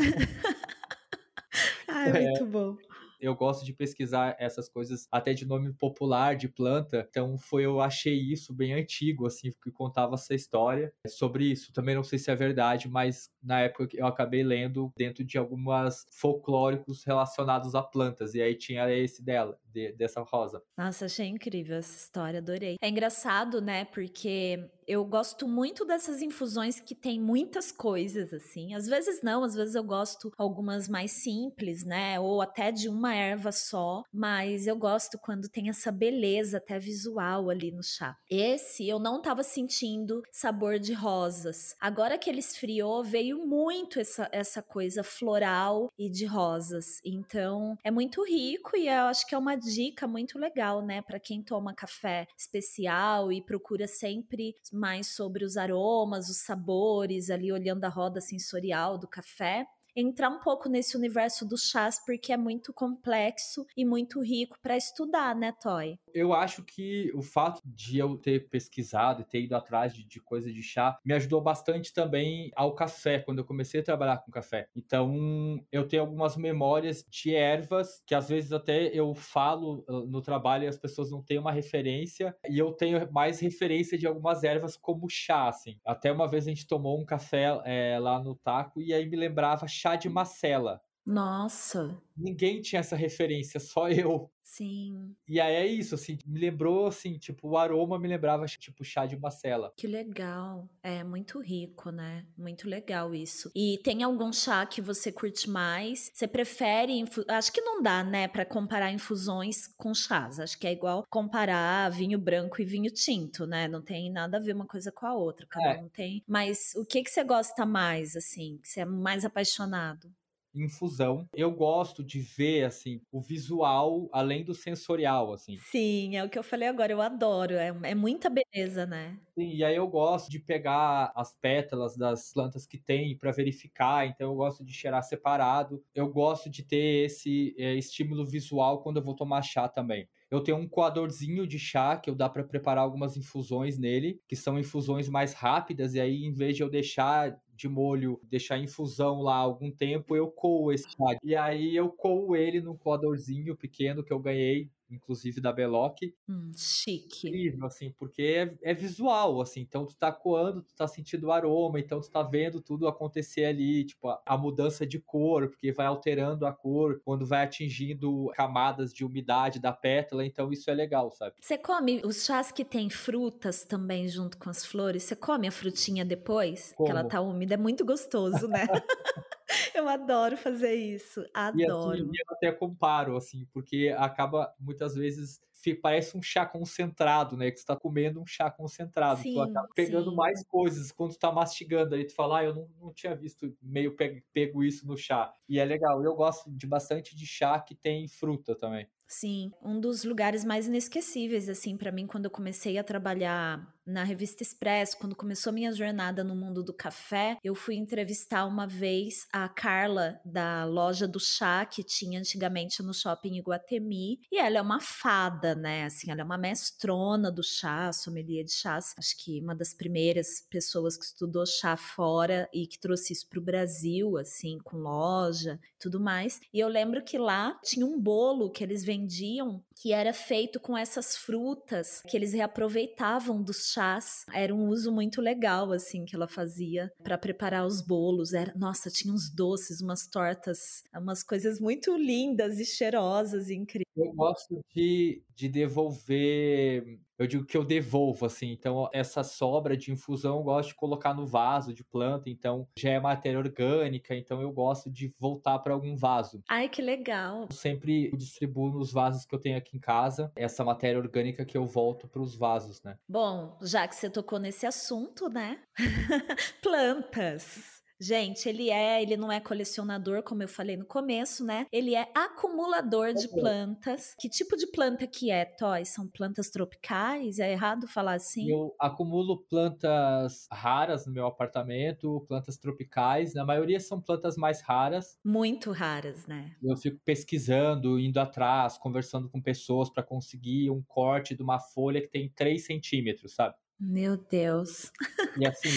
Ai, é, muito bom eu gosto de pesquisar essas coisas até de nome popular de planta. Então foi eu achei isso bem antigo assim que contava essa história sobre isso. Também não sei se é verdade, mas na época eu acabei lendo dentro de algumas folclóricos relacionados a plantas e aí tinha esse dela, de, dessa rosa. Nossa, achei incrível essa história, adorei. É engraçado, né? Porque eu gosto muito dessas infusões que tem muitas coisas, assim. Às vezes não, às vezes eu gosto algumas mais simples, né? Ou até de uma erva só. Mas eu gosto quando tem essa beleza até visual ali no chá. Esse eu não tava sentindo sabor de rosas. Agora que ele esfriou, veio muito essa, essa coisa floral e de rosas. Então é muito rico e eu acho que é uma dica muito legal, né? Para quem toma café especial e procura sempre mais sobre os aromas, os sabores, ali olhando a roda sensorial do café. Entrar um pouco nesse universo dos chás, porque é muito complexo e muito rico para estudar, né, Toy? Eu acho que o fato de eu ter pesquisado e ter ido atrás de, de coisa de chá me ajudou bastante também ao café, quando eu comecei a trabalhar com café. Então, eu tenho algumas memórias de ervas que às vezes até eu falo ah, no trabalho e as pessoas não têm uma referência, e eu tenho mais referência de algumas ervas como chá, assim. Até uma vez a gente tomou um café é, lá no taco e aí me lembrava chá de macela. Nossa. Ninguém tinha essa referência, só eu. Sim. E aí é isso, assim, me lembrou, assim, tipo, o aroma me lembrava, tipo, chá de macela. Que legal. É muito rico, né? Muito legal isso. E tem algum chá que você curte mais? Você prefere. Infu... Acho que não dá, né, para comparar infusões com chás. Acho que é igual comparar vinho branco e vinho tinto, né? Não tem nada a ver uma coisa com a outra. Cada é. um tem. Mas o que, que você gosta mais, assim? Que você é mais apaixonado? Infusão. Eu gosto de ver, assim, o visual além do sensorial, assim. Sim, é o que eu falei agora, eu adoro. É, é muita beleza, né? Sim, e aí eu gosto de pegar as pétalas das plantas que tem para verificar, então eu gosto de cheirar separado. Eu gosto de ter esse é, estímulo visual quando eu vou tomar chá também. Eu tenho um coadorzinho de chá que eu dá para preparar algumas infusões nele, que são infusões mais rápidas, e aí em vez de eu deixar de molho, deixar infusão lá algum tempo, eu coo esse chá. E aí eu coo ele num coadorzinho pequeno que eu ganhei inclusive da Beloc. Hum, chique. Incrível, assim, porque é, é, visual, assim, então tu tá coando, tu tá sentindo o aroma, então tu tá vendo tudo acontecer ali, tipo, a, a, mudança de cor, porque vai alterando a cor quando vai atingindo camadas de umidade da pétala, então isso é legal, sabe? Você come os chás que tem frutas também junto com as flores, você come a frutinha depois? Como? Que ela tá úmida, é muito gostoso, né? Eu adoro fazer isso, adoro. E assim, eu até comparo, assim, porque acaba muitas vezes parece um chá concentrado, né? Que você tá comendo um chá concentrado. Sim, tu acaba pegando sim. mais coisas quando tu tá mastigando aí. Tu fala, ah, eu não, não tinha visto meio pego, pego isso no chá. E é legal. Eu gosto de bastante de chá que tem fruta também. Sim, um dos lugares mais inesquecíveis, assim, para mim, quando eu comecei a trabalhar na revista Expresso, quando começou minha jornada no mundo do café, eu fui entrevistar uma vez a Carla da loja do chá que tinha antigamente no shopping Iguatemi, e ela é uma fada, né? Assim, ela é uma mestrona do chá, sommelier de chás, acho que uma das primeiras pessoas que estudou chá fora e que trouxe isso para o Brasil, assim, com loja, tudo mais. E eu lembro que lá tinha um bolo que eles vendiam que era feito com essas frutas que eles reaproveitavam dos chás. Era um uso muito legal assim que ela fazia para preparar os bolos. Era, nossa, tinha uns doces, umas tortas, umas coisas muito lindas e cheirosas e incríveis. Eu gosto de, de devolver eu digo que eu devolvo, assim. Então, essa sobra de infusão eu gosto de colocar no vaso de planta, então já é matéria orgânica, então eu gosto de voltar para algum vaso. Ai, que legal! Eu sempre distribuo nos vasos que eu tenho aqui em casa essa matéria orgânica que eu volto para os vasos, né? Bom, já que você tocou nesse assunto, né? Plantas. Gente, ele é, ele não é colecionador, como eu falei no começo, né? Ele é acumulador de plantas. Que tipo de planta que é, Toy? São plantas tropicais? É errado falar assim? Eu acumulo plantas raras no meu apartamento, plantas tropicais. Na maioria são plantas mais raras. Muito raras, né? Eu fico pesquisando, indo atrás, conversando com pessoas para conseguir um corte de uma folha que tem 3 centímetros, sabe? Meu Deus. E assim,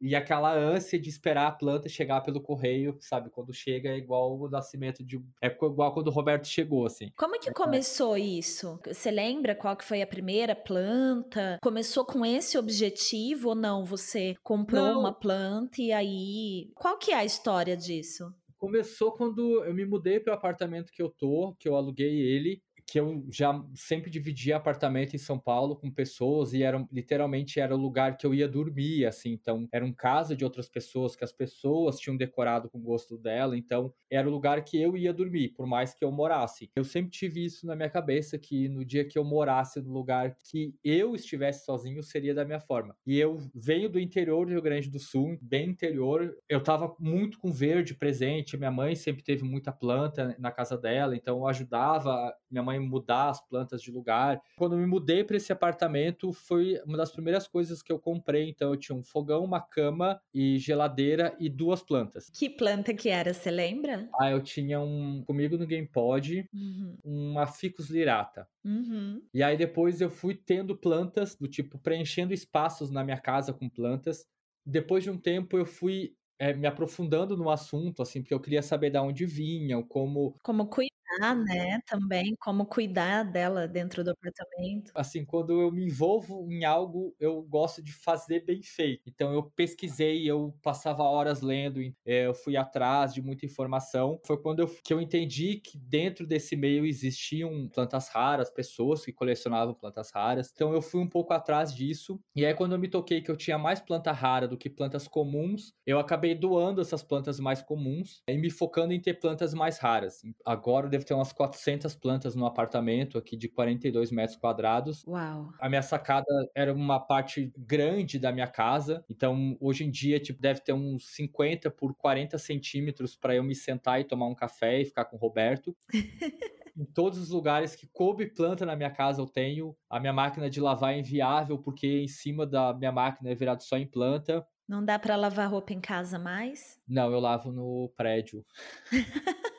e aquela ânsia de esperar a planta chegar pelo correio, sabe? Quando chega é igual o nascimento de. É igual quando o Roberto chegou, assim. Como é que começou isso? Você lembra qual que foi a primeira planta? Começou com esse objetivo ou não? Você comprou não. uma planta e aí. Qual que é a história disso? Começou quando eu me mudei para o apartamento que eu tô, que eu aluguei ele que eu já sempre dividia apartamento em São Paulo com pessoas e era literalmente era o lugar que eu ia dormir, assim, então era um casa de outras pessoas que as pessoas tinham decorado com o gosto dela, então era o lugar que eu ia dormir, por mais que eu morasse. Eu sempre tive isso na minha cabeça que no dia que eu morasse no lugar que eu estivesse sozinho seria da minha forma. E eu venho do interior do Rio Grande do Sul, bem interior, eu tava muito com verde presente, minha mãe sempre teve muita planta na casa dela, então eu ajudava, minha mãe em mudar as plantas de lugar. Quando me mudei para esse apartamento, foi uma das primeiras coisas que eu comprei. Então, eu tinha um fogão, uma cama e geladeira e duas plantas. Que planta que era, você lembra? Ah, eu tinha um. Comigo no GamePod, uhum. uma Ficus lirata. Uhum. E aí depois eu fui tendo plantas, do tipo, preenchendo espaços na minha casa com plantas. Depois de um tempo eu fui é, me aprofundando no assunto, assim, porque eu queria saber de onde vinham, como. Como cuidar né, também, como cuidar dela dentro do apartamento. Assim, quando eu me envolvo em algo, eu gosto de fazer bem feito. Então eu pesquisei, eu passava horas lendo, eh, eu fui atrás de muita informação. Foi quando eu, que eu entendi que dentro desse meio existiam plantas raras, pessoas que colecionavam plantas raras. Então eu fui um pouco atrás disso. E aí quando eu me toquei que eu tinha mais planta rara do que plantas comuns, eu acabei doando essas plantas mais comuns e me focando em ter plantas mais raras. Agora devo ter umas 400 plantas no apartamento aqui de 42 metros quadrados. Uau! A minha sacada era uma parte grande da minha casa, então hoje em dia tipo, deve ter uns 50 por 40 centímetros para eu me sentar e tomar um café e ficar com o Roberto. em todos os lugares que coube planta na minha casa eu tenho. A minha máquina de lavar é inviável porque em cima da minha máquina é virado só em planta. Não dá para lavar roupa em casa mais? Não, eu lavo no prédio.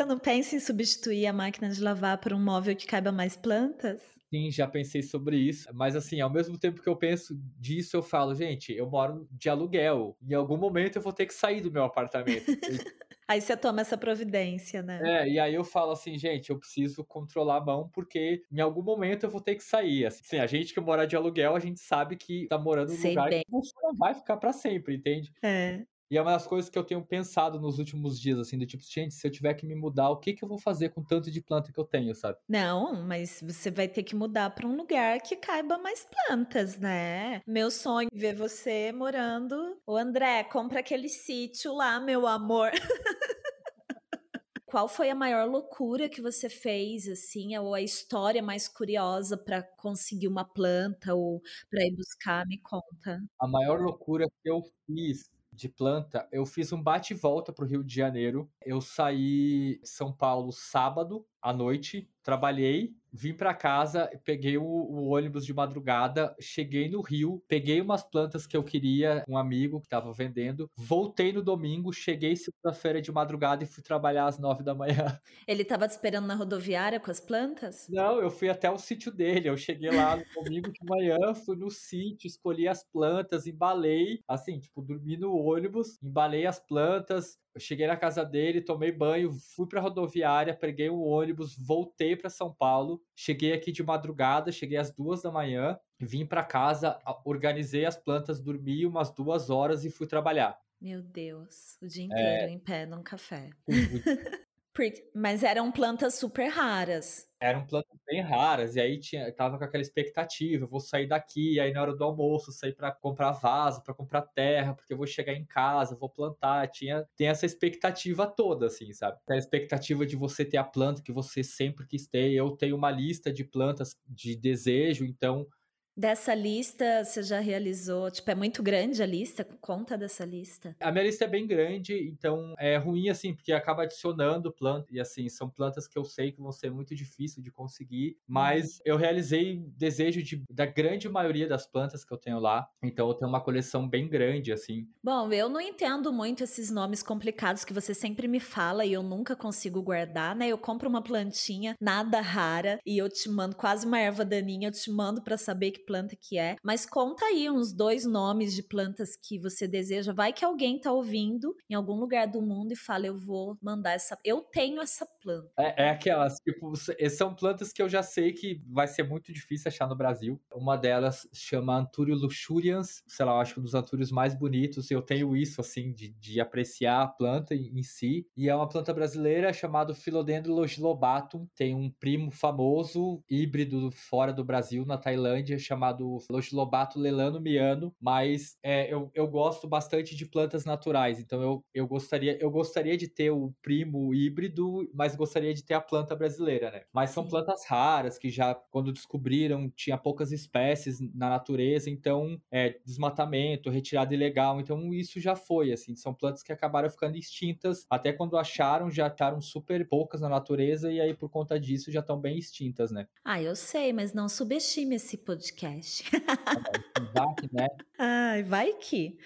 Você não pensa em substituir a máquina de lavar por um móvel que caiba mais plantas? Sim, já pensei sobre isso. Mas assim, ao mesmo tempo que eu penso disso, eu falo, gente, eu moro de aluguel. Em algum momento eu vou ter que sair do meu apartamento. aí você toma essa providência, né? É, e aí eu falo assim, gente, eu preciso controlar a mão, porque em algum momento eu vou ter que sair. Assim, a gente que mora de aluguel, a gente sabe que tá morando num lugar bem. que você não vai ficar para sempre, entende? É. E é uma das coisas que eu tenho pensado nos últimos dias, assim, do tipo, gente, se eu tiver que me mudar, o que, que eu vou fazer com tanto de planta que eu tenho, sabe? Não, mas você vai ter que mudar para um lugar que caiba mais plantas, né? Meu sonho é ver você morando. O André, compra aquele sítio lá, meu amor. Qual foi a maior loucura que você fez, assim, ou a história mais curiosa para conseguir uma planta ou para ir buscar? Me conta. A maior loucura que eu fiz de planta, eu fiz um bate e volta para o Rio de Janeiro. Eu saí de São Paulo sábado à noite, trabalhei, vim para casa, peguei o, o, ônibus de madrugada, cheguei no Rio, peguei umas plantas que eu queria, um amigo que estava vendendo, voltei no domingo, cheguei segunda-feira de madrugada e fui trabalhar às nove da manhã. Ele estava te esperando na rodoviária com as plantas? Não, eu fui até o sítio dele. Eu cheguei lá no domingo de manhã, fui no sítio, escolhi as plantas, embalei, assim, tipo, dormi no ônibus, embalei as plantas, eu cheguei na casa dele, tomei banho, fui para a rodoviária, peguei o ônibus, voltei para São Paulo. Cheguei aqui de madrugada, cheguei às duas da manhã, vim para casa, organizei as plantas, dormi umas duas horas e fui trabalhar. Meu Deus, o dia inteiro é... em pé num café. Mas eram plantas super raras. Eram plantas bem raras, e aí tinha, tava com aquela expectativa, vou sair daqui, aí na hora do almoço sair para comprar vaso, para comprar terra, porque eu vou chegar em casa, vou plantar, tinha tem essa expectativa toda assim, sabe? A expectativa de você ter a planta que você sempre quis ter. Eu tenho uma lista de plantas de desejo, então Dessa lista, você já realizou? Tipo, é muito grande a lista? Conta dessa lista. A minha lista é bem grande, então é ruim, assim, porque acaba adicionando plantas. E, assim, são plantas que eu sei que vão ser muito difíceis de conseguir. Mas hum. eu realizei desejo de, da grande maioria das plantas que eu tenho lá. Então, eu tenho uma coleção bem grande, assim. Bom, eu não entendo muito esses nomes complicados que você sempre me fala e eu nunca consigo guardar, né? Eu compro uma plantinha, nada rara, e eu te mando quase uma erva daninha, eu te mando para saber que planta que é, mas conta aí uns dois nomes de plantas que você deseja. Vai que alguém tá ouvindo em algum lugar do mundo e fala: Eu vou mandar essa. Eu tenho essa planta. É, é aquelas, tipo, são plantas que eu já sei que vai ser muito difícil achar no Brasil. Uma delas chama Antúrio luxurians, sei lá, eu acho que um dos antúrios mais bonitos. Eu tenho isso, assim, de, de apreciar a planta em, em si. E é uma planta brasileira chamada Philodendron logilobatum. Tem um primo famoso, híbrido fora do Brasil, na Tailândia, chamado Lochilobato lelano miano, mas é, eu, eu gosto bastante de plantas naturais, então eu, eu, gostaria, eu gostaria de ter o primo híbrido, mas gostaria de ter a planta brasileira, né? Mas são plantas raras que já, quando descobriram, tinha poucas espécies na natureza, então é, desmatamento, retirada ilegal, então isso já foi, assim, são plantas que acabaram ficando extintas, até quando acharam, já estaram super poucas na natureza, e aí por conta disso já estão bem extintas, né? Ah, eu sei, mas não subestime esse podcast. Vai, né? Ai, vai que.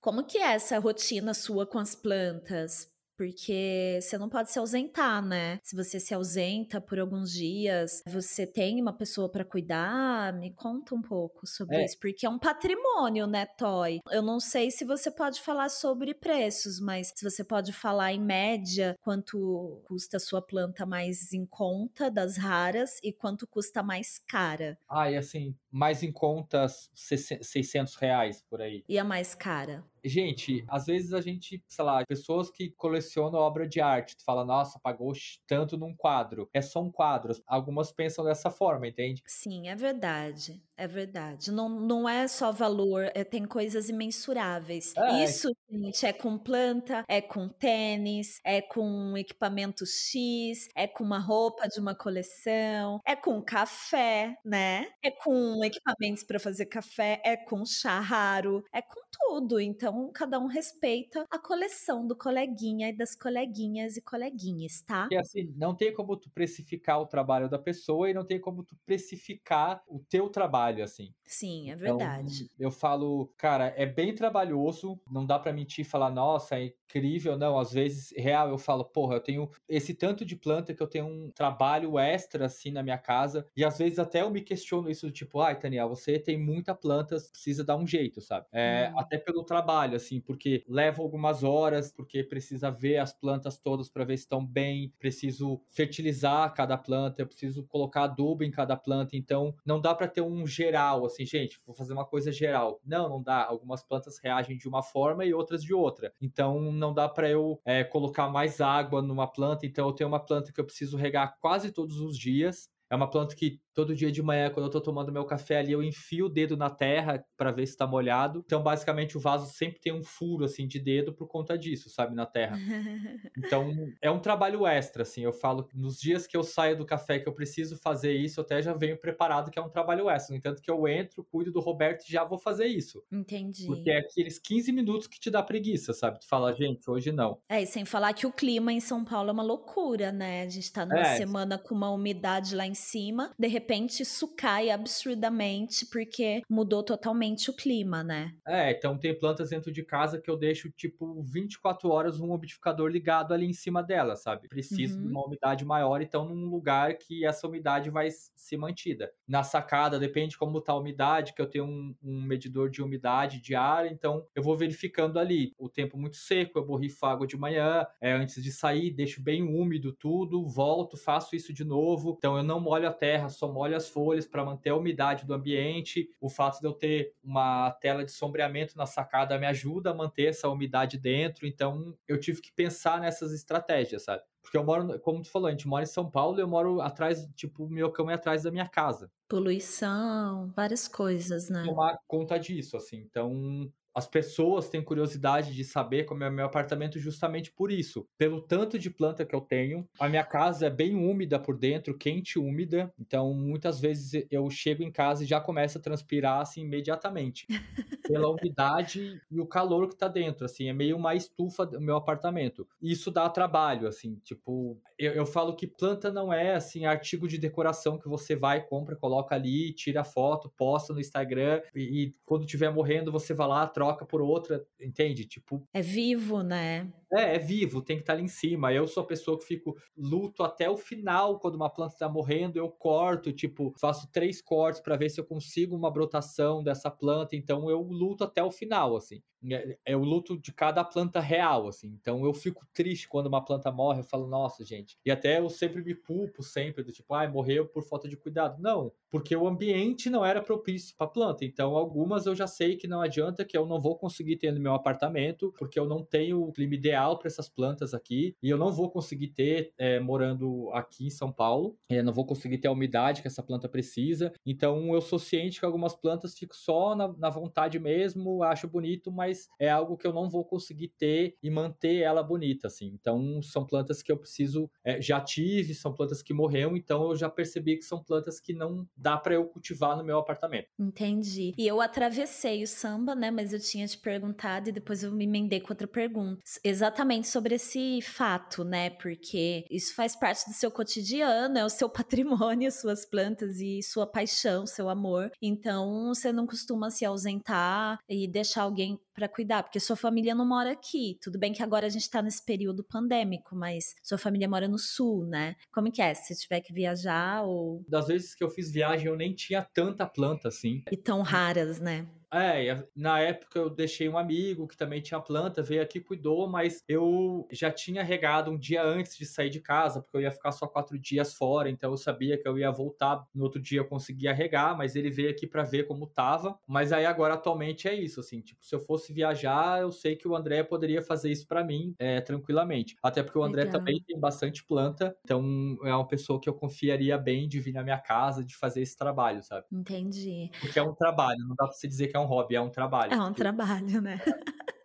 Como que é essa rotina sua com as plantas? Porque você não pode se ausentar, né? Se você se ausenta por alguns dias, você tem uma pessoa para cuidar? Me conta um pouco sobre é. isso, porque é um patrimônio, né, Toy? Eu não sei se você pode falar sobre preços, mas se você pode falar em média quanto custa a sua planta mais em conta das raras e quanto custa mais cara. Ah, e assim, mais em conta 600 reais por aí. E a mais cara? Gente, às vezes a gente, sei lá, pessoas que colecionam obra de arte, tu fala, nossa, pagou tanto num quadro. É só um quadro. Algumas pensam dessa forma, entende? Sim, é verdade. É verdade. Não, não é só valor, é, tem coisas imensuráveis. É. Isso, gente, é com planta, é com tênis, é com equipamento X, é com uma roupa de uma coleção, é com café, né? É com equipamentos para fazer café, é com chá raro, é com tudo. Então, cada um respeita a coleção do coleguinha e das coleguinhas e coleguinhas, tá? E assim, não tem como tu precificar o trabalho da pessoa e não tem como tu precificar o teu trabalho, assim. Sim, é então, verdade. Então, eu falo, cara, é bem trabalhoso, não dá para mentir e falar, nossa, é incrível, não. Às vezes, real, eu falo, porra, eu tenho esse tanto de planta que eu tenho um trabalho extra, assim, na minha casa. E às vezes até eu me questiono isso, tipo, ai, Taniel, você tem muita planta, precisa dar um jeito, sabe? É, hum. Até pelo trabalho, assim, porque leva algumas horas, porque precisa ver as plantas todas para ver se estão bem, preciso fertilizar cada planta, eu preciso colocar adubo em cada planta. Então, não dá para ter um geral, assim, gente, vou fazer uma coisa geral. Não, não dá. Algumas plantas reagem de uma forma e outras de outra. Então, não dá para eu é, colocar mais água numa planta. Então, eu tenho uma planta que eu preciso regar quase todos os dias. É uma planta que todo dia de manhã, quando eu tô tomando meu café ali, eu enfio o dedo na terra para ver se tá molhado. Então, basicamente, o vaso sempre tem um furo, assim, de dedo por conta disso, sabe, na terra. Então, é um trabalho extra, assim. Eu falo que nos dias que eu saio do café que eu preciso fazer isso, eu até já venho preparado que é um trabalho extra. No entanto, que eu entro, cuido do Roberto e já vou fazer isso. Entendi. Porque é aqueles 15 minutos que te dá preguiça, sabe? Tu fala, gente, hoje não. É, e sem falar que o clima em São Paulo é uma loucura, né? A gente tá numa é. semana com uma umidade lá em cima, de repente isso cai absurdamente porque mudou totalmente o clima, né? É, então tem plantas dentro de casa que eu deixo tipo 24 horas um umidificador ligado ali em cima dela, sabe? Preciso uhum. de uma umidade maior, então num lugar que essa umidade vai ser mantida. Na sacada, depende como tá a umidade, que eu tenho um, um medidor de umidade de ar, então eu vou verificando ali. O tempo muito seco, eu borrifo água de manhã, é, antes de sair, deixo bem úmido tudo, volto, faço isso de novo. Então eu não molho a terra, só molho as folhas para manter a umidade do ambiente. O fato de eu ter uma tela de sombreamento na sacada me ajuda a manter essa umidade dentro. Então eu tive que pensar nessas estratégias, sabe? Porque eu moro, como tu falou, a gente mora em São Paulo e eu moro atrás, tipo, o meu cão é atrás da minha casa. Poluição, várias coisas, né? Tomar conta disso, assim. Então, as pessoas têm curiosidade de saber como é o meu apartamento justamente por isso. Pelo tanto de planta que eu tenho. A minha casa é bem úmida por dentro, quente e úmida. Então, muitas vezes eu chego em casa e já começa a transpirar assim imediatamente. pela umidade e o calor que tá dentro, assim, é meio uma estufa do meu apartamento. Isso dá trabalho, assim, tipo, eu, eu falo que planta não é, assim, artigo de decoração que você vai, compra, coloca ali, tira foto, posta no Instagram e, e quando tiver morrendo você vai lá, troca por outra, entende? Tipo... É vivo, né? É, é vivo, tem que estar tá ali em cima. Eu sou a pessoa que fico luto até o final, quando uma planta está morrendo, eu corto, tipo, faço três cortes para ver se eu consigo uma brotação dessa planta. Então eu luto até o final, assim. É, é o luto de cada planta real, assim. Então eu fico triste quando uma planta morre, eu falo, nossa, gente. E até eu sempre me culpo, sempre, do tipo, ai, ah, morreu por falta de cuidado. Não, porque o ambiente não era propício para planta. Então algumas eu já sei que não adianta, que eu não vou conseguir ter no meu apartamento, porque eu não tenho o clima ideal para essas plantas aqui, e eu não vou conseguir ter é, morando aqui em São Paulo, eu não vou conseguir ter a umidade que essa planta precisa. Então eu sou ciente que algumas plantas fico só na, na vontade mesmo, acho bonito, mas é algo que eu não vou conseguir ter e manter ela bonita, assim. Então são plantas que eu preciso, é, já tive, são plantas que morreram, então eu já percebi que são plantas que não dá para eu cultivar no meu apartamento. Entendi. E eu atravessei o samba, né? Mas eu tinha te perguntado e depois eu me emendei com outra pergunta. Exatamente sobre esse fato, né? Porque isso faz parte do seu cotidiano, é o seu patrimônio, suas plantas e sua paixão, seu amor. Então, você não costuma se ausentar e deixar alguém para cuidar, porque sua família não mora aqui. Tudo bem que agora a gente tá nesse período pandêmico, mas sua família mora no sul, né? Como que é? Se tiver que viajar ou. Das vezes que eu fiz viagem, eu nem tinha tanta planta assim. E tão raras, né? É, na época eu deixei um amigo que também tinha planta, veio aqui, cuidou, mas eu já tinha regado um dia antes de sair de casa, porque eu ia ficar só quatro dias fora, então eu sabia que eu ia voltar no outro dia, eu conseguia regar, mas ele veio aqui para ver como tava. Mas aí agora atualmente é isso, assim, tipo, se eu fosse viajar, eu sei que o André poderia fazer isso para mim é, tranquilamente. Até porque o André Legal. também tem bastante planta, então é uma pessoa que eu confiaria bem de vir na minha casa, de fazer esse trabalho, sabe? Entendi. Porque é um trabalho, não dá pra você dizer que é um hobby, é um trabalho. É um trabalho, né?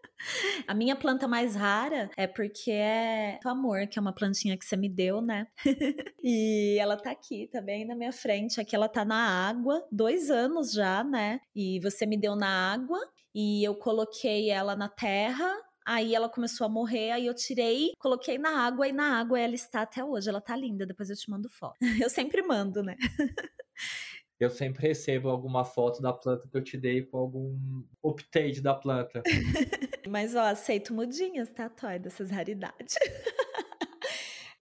A minha planta mais rara é porque é o amor, que é uma plantinha que você me deu, né? e ela tá aqui, tá na minha frente. Aqui ela tá na água, dois anos já, né? E você me deu na água e eu coloquei ela na terra. Aí ela começou a morrer, aí eu tirei, coloquei na água e na água ela está até hoje. Ela tá linda, depois eu te mando foto. Eu sempre mando, né? Eu sempre recebo alguma foto da planta que eu te dei com algum update da planta. Mas, ó, aceito mudinhas, tá, Toy, dessas raridades.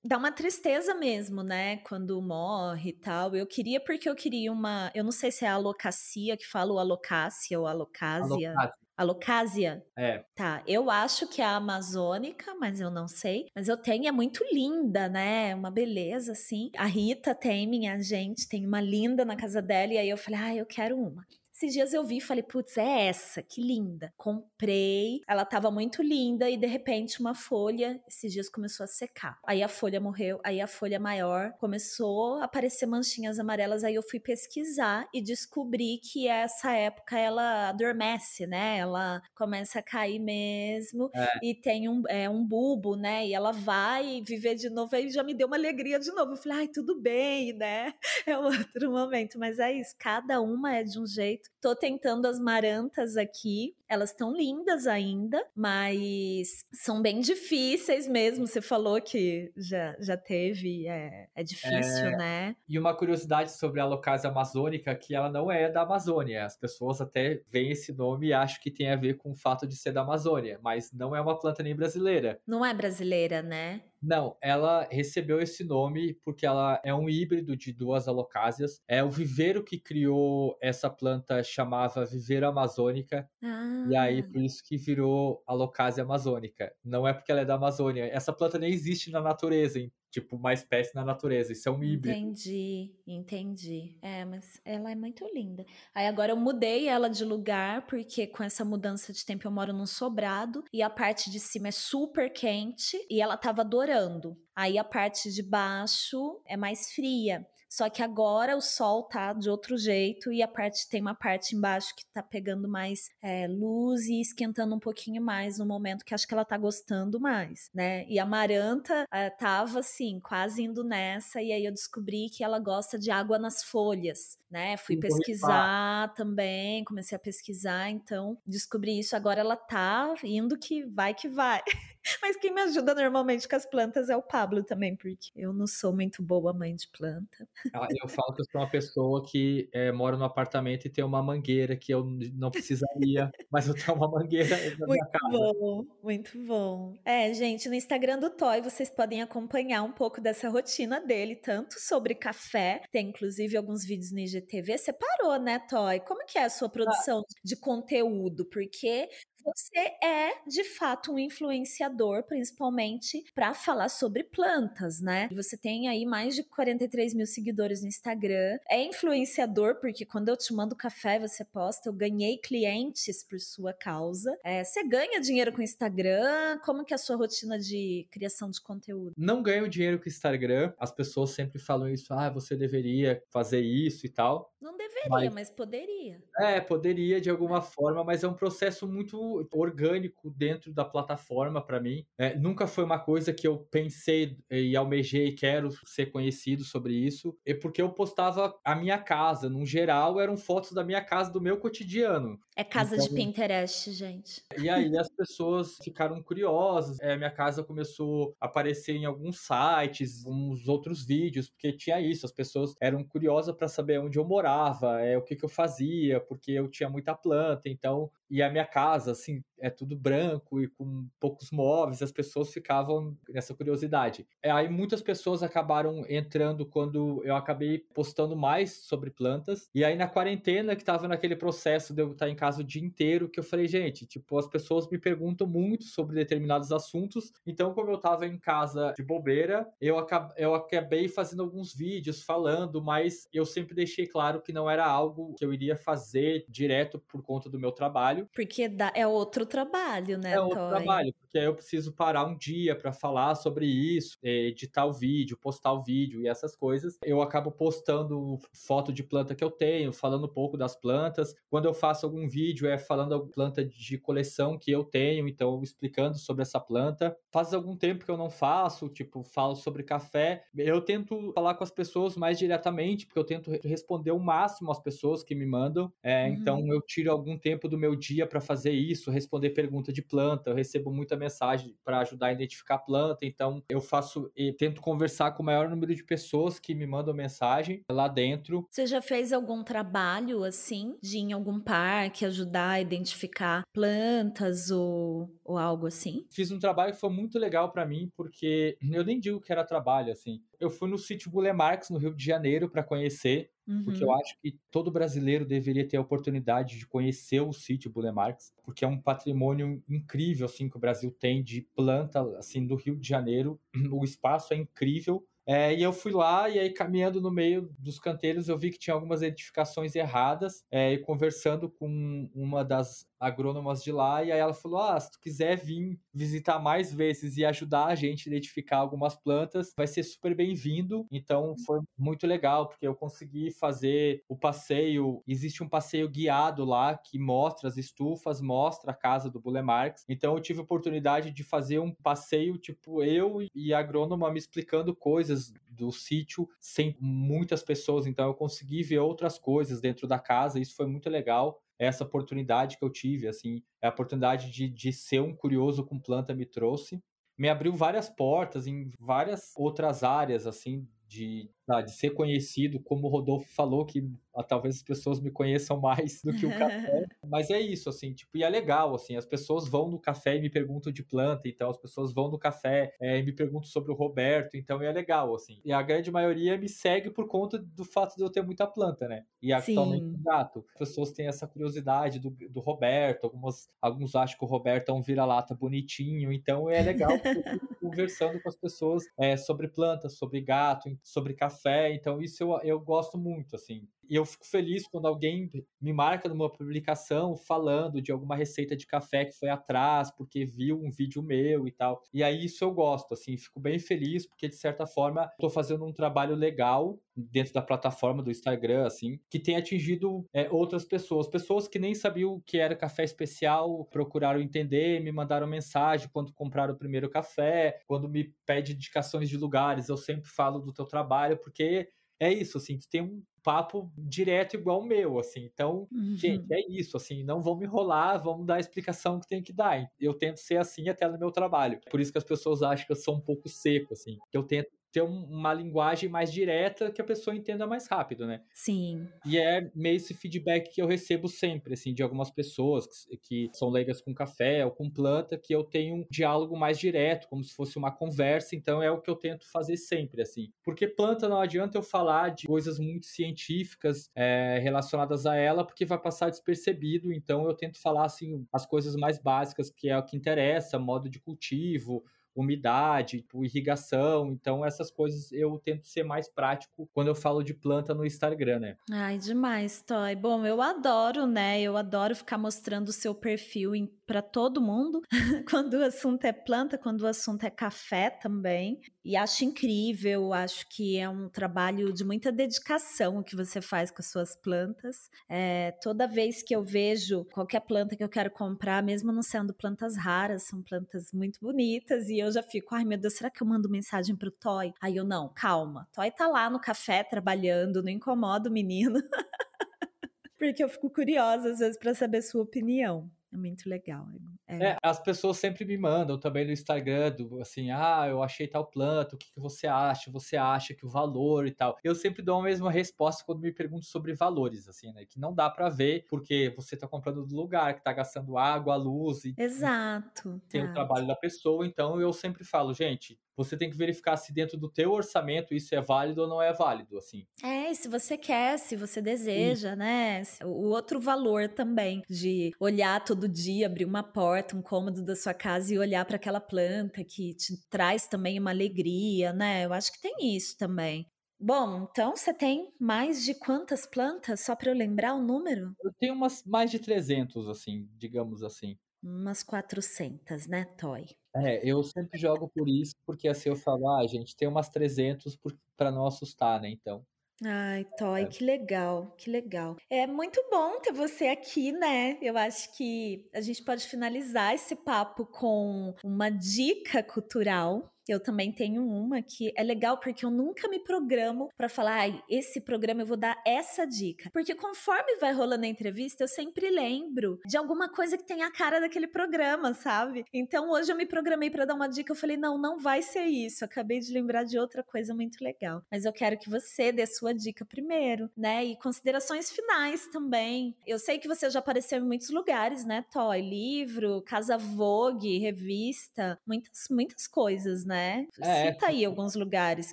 Dá uma tristeza mesmo, né? Quando morre e tal. Eu queria porque eu queria uma. Eu não sei se é a alocacia que fala o alocácia ou alocásia. Alocácia. Alocásia? É. Tá, eu acho que é a amazônica, mas eu não sei. Mas eu tenho, é muito linda, né? Uma beleza, assim. A Rita tem, minha gente, tem uma linda na casa dela. E aí eu falei, ah, eu quero uma. Esses dias eu vi e falei, putz, é essa, que linda. Comprei, ela tava muito linda e de repente uma folha, esses dias começou a secar. Aí a folha morreu, aí a folha maior começou a aparecer manchinhas amarelas. Aí eu fui pesquisar e descobri que essa época ela adormece, né? Ela começa a cair mesmo é. e tem um, é, um bulbo, né? E ela vai viver de novo. Aí já me deu uma alegria de novo. Eu falei, ai, tudo bem, né? É outro momento, mas é isso, cada uma é de um jeito Tô tentando as marantas aqui. Elas estão lindas ainda, mas são bem difíceis mesmo. Você falou que já, já teve, é, é difícil, é... né? E uma curiosidade sobre a locase amazônica, que ela não é da Amazônia. As pessoas até veem esse nome e acham que tem a ver com o fato de ser da Amazônia, mas não é uma planta nem brasileira. Não é brasileira, né? Não, ela recebeu esse nome porque ela é um híbrido de duas alocásias. É o viveiro que criou essa planta chamava viveiro amazônica. Ah. E aí por isso que virou alocásia amazônica. Não é porque ela é da Amazônia. Essa planta nem existe na natureza, tipo uma espécie na natureza. Isso é um híbrido. Entendi, entendi. É, mas ela é muito linda. Aí agora eu mudei ela de lugar, porque com essa mudança de tempo eu moro num sobrado e a parte de cima é super quente e ela tava adorando. Aí a parte de baixo é mais fria. Só que agora o sol tá de outro jeito e a parte tem uma parte embaixo que tá pegando mais é, luz e esquentando um pouquinho mais no momento que acho que ela tá gostando mais, né? E a Maranta é, tava assim, quase indo nessa, e aí eu descobri que ela gosta de água nas folhas, né? Fui pesquisar também, comecei a pesquisar, então descobri isso. Agora ela tá indo que vai que vai. Mas quem me ajuda normalmente com as plantas é o Pablo também, porque eu não sou muito boa mãe de planta. Ah, eu falo que eu sou uma pessoa que é, mora no apartamento e tem uma mangueira que eu não precisaria, mas eu tenho uma mangueira na muito minha casa. Muito bom, muito bom. É, gente, no Instagram do Toy vocês podem acompanhar um pouco dessa rotina dele, tanto sobre café, tem inclusive alguns vídeos no IGTV. Você parou, né, Toy? Como que é a sua ah. produção ah. de conteúdo? Porque você é de fato um influenciador, principalmente para falar sobre plantas, né? Você tem aí mais de 43 mil seguidores no Instagram. É influenciador porque quando eu te mando café, você posta. Eu ganhei clientes por sua causa. É, você ganha dinheiro com o Instagram? Como que é a sua rotina de criação de conteúdo? Não ganho dinheiro com o Instagram. As pessoas sempre falam isso. Ah, você deveria fazer isso e tal. Não deveria, mas, mas poderia. É, poderia de alguma forma, mas é um processo muito orgânico dentro da plataforma para mim. É, nunca foi uma coisa que eu pensei e almejei, quero ser conhecido sobre isso. É porque eu postava a minha casa, no geral, eram fotos da minha casa, do meu cotidiano. É casa então, de Pinterest, gente. E aí as pessoas ficaram curiosas. É, minha casa começou a aparecer em alguns sites, uns outros vídeos, porque tinha isso. As pessoas eram curiosas para saber onde eu morava, é, o que, que eu fazia, porque eu tinha muita planta. Então e a minha casa, assim, é tudo branco e com poucos móveis, as pessoas ficavam nessa curiosidade. É, aí muitas pessoas acabaram entrando quando eu acabei postando mais sobre plantas. E aí na quarentena, que tava naquele processo de eu estar em casa o dia inteiro, que eu falei, gente, tipo, as pessoas me perguntam muito sobre determinados assuntos. Então, como eu tava em casa de bobeira, eu acabei fazendo alguns vídeos falando, mas eu sempre deixei claro que não era algo que eu iria fazer direto por conta do meu trabalho trabalho. Porque é outro trabalho, né? É outro Toy? trabalho, porque aí eu preciso parar um dia para falar sobre isso, é, editar o vídeo, postar o vídeo e essas coisas. Eu acabo postando foto de planta que eu tenho, falando um pouco das plantas. Quando eu faço algum vídeo, é falando da planta de coleção que eu tenho, então explicando sobre essa planta. Faz algum tempo que eu não faço, tipo, falo sobre café. Eu tento falar com as pessoas mais diretamente, porque eu tento responder o máximo às pessoas que me mandam. É, então, uhum. Então eu tiro algum tempo do meu dia para fazer isso, responder pergunta de planta. Eu recebo muita mensagem para ajudar a identificar a planta, então eu faço e tento conversar com o maior número de pessoas que me mandam mensagem lá dentro. Você já fez algum trabalho assim, de ir em algum parque ajudar a identificar plantas ou, ou algo assim? Fiz um trabalho que foi muito legal para mim, porque eu nem digo que era trabalho assim. Eu fui no sítio Bulé Marx, no Rio de Janeiro, para conhecer Uhum. Porque eu uhum. acho que todo brasileiro deveria ter a oportunidade de conhecer o sítio Bulé Marx, porque é um patrimônio incrível assim que o Brasil tem de planta assim do Rio de Janeiro. O espaço é incrível é, e eu fui lá e aí caminhando no meio dos canteiros eu vi que tinha algumas edificações erradas é, e conversando com uma das agrônomas de lá e aí ela falou: "Ah, se tu quiser vir visitar mais vezes e ajudar a gente a identificar algumas plantas, vai ser super bem-vindo". Então foi muito legal porque eu consegui fazer o passeio, existe um passeio guiado lá que mostra as estufas, mostra a casa do Bule Marx. Então eu tive a oportunidade de fazer um passeio tipo eu e a agrônoma me explicando coisas coisas do sítio sem muitas pessoas, então eu consegui ver outras coisas dentro da casa, isso foi muito legal. Essa oportunidade que eu tive, assim, a oportunidade de, de ser um curioso com planta me trouxe. Me abriu várias portas em várias outras áreas, assim, de, de ser conhecido, como o Rodolfo falou, que talvez as pessoas me conheçam mais do que o café. Mas é isso, assim, tipo, e é legal, assim, as pessoas vão no café e me perguntam de planta, então as pessoas vão no café é, e me perguntam sobre o Roberto, então é legal, assim. E a grande maioria me segue por conta do fato de eu ter muita planta, né? E atualmente um gato. As pessoas têm essa curiosidade do, do Roberto, algumas, alguns acham que o Roberto é um vira-lata bonitinho, então é legal conversando com as pessoas é, sobre plantas, sobre gato, sobre café, então isso eu, eu gosto muito, assim. E eu fico feliz quando alguém me marca numa publicação falando de alguma receita de café que foi atrás, porque viu um vídeo meu e tal. E aí isso eu gosto, assim, fico bem feliz, porque de certa forma estou fazendo um trabalho legal dentro da plataforma do Instagram, assim, que tem atingido é, outras pessoas. Pessoas que nem sabiam o que era café especial, procuraram entender, me mandaram mensagem quando compraram o primeiro café, quando me pede indicações de lugares, eu sempre falo do teu trabalho, porque é isso, assim, tu tem um papo direto igual o meu, assim. Então, uhum. gente, é isso, assim, não vamos enrolar, vamos dar a explicação que tem que dar. Eu tento ser assim até no meu trabalho. Por isso que as pessoas acham que eu sou um pouco seco, assim. Eu tento ter uma linguagem mais direta que a pessoa entenda mais rápido, né? Sim. E é meio esse feedback que eu recebo sempre, assim, de algumas pessoas que, que são leigas com café ou com planta, que eu tenho um diálogo mais direto, como se fosse uma conversa, então é o que eu tento fazer sempre, assim. Porque planta não adianta eu falar de coisas muito científicas é, relacionadas a ela, porque vai passar despercebido, então eu tento falar, assim, as coisas mais básicas, que é o que interessa, modo de cultivo, umidade, tipo, irrigação. Então, essas coisas eu tento ser mais prático quando eu falo de planta no Instagram, né? Ai, demais, Toy. Bom, eu adoro, né? Eu adoro ficar mostrando o seu perfil para todo mundo. quando o assunto é planta, quando o assunto é café também. E acho incrível, acho que é um trabalho de muita dedicação o que você faz com as suas plantas. É, toda vez que eu vejo qualquer planta que eu quero comprar, mesmo não sendo plantas raras, são plantas muito bonitas, e eu já fico, ai meu Deus, será que eu mando mensagem pro Toy? Aí eu, não, calma, Toy tá lá no café trabalhando, não incomoda o menino. Porque eu fico curiosa às vezes para saber sua opinião. É muito legal. É. é. as pessoas sempre me mandam também no Instagram, do, assim, ah, eu achei tal planta, o que, que você acha? Você acha que o valor e tal. Eu sempre dou a mesma resposta quando me perguntam sobre valores, assim, né? Que não dá para ver, porque você tá comprando do lugar, que tá gastando água, luz e. Exato. Tem exato. o trabalho da pessoa, então eu sempre falo, gente, você tem que verificar se dentro do teu orçamento isso é válido ou não é válido, assim. É, se você quer, se você deseja, Sim. né? O outro valor também de olhar todo dia, abrir uma porta, um cômodo da sua casa e olhar para aquela planta que te traz também uma alegria, né? Eu acho que tem isso também. Bom, então você tem mais de quantas plantas, só para eu lembrar o número? Eu tenho umas mais de 300, assim, digamos assim. Umas 400, né, Toy? É, eu sempre jogo por isso, porque assim eu falo, ah, gente, tem umas 300 para não assustar, né? Então. Ai, Toy, é. que legal, que legal. É muito bom ter você aqui, né? Eu acho que a gente pode finalizar esse papo com uma dica cultural eu também tenho uma que é legal porque eu nunca me programo para falar, ai, esse programa eu vou dar essa dica. Porque conforme vai rolando a entrevista, eu sempre lembro de alguma coisa que tem a cara daquele programa, sabe? Então hoje eu me programei para dar uma dica, eu falei, não, não vai ser isso. Acabei de lembrar de outra coisa muito legal. Mas eu quero que você dê sua dica primeiro, né? E considerações finais também. Eu sei que você já apareceu em muitos lugares, né, Toy? Livro, Casa Vogue, revista, muitas, muitas coisas, né? Né? É, Cita aí alguns lugares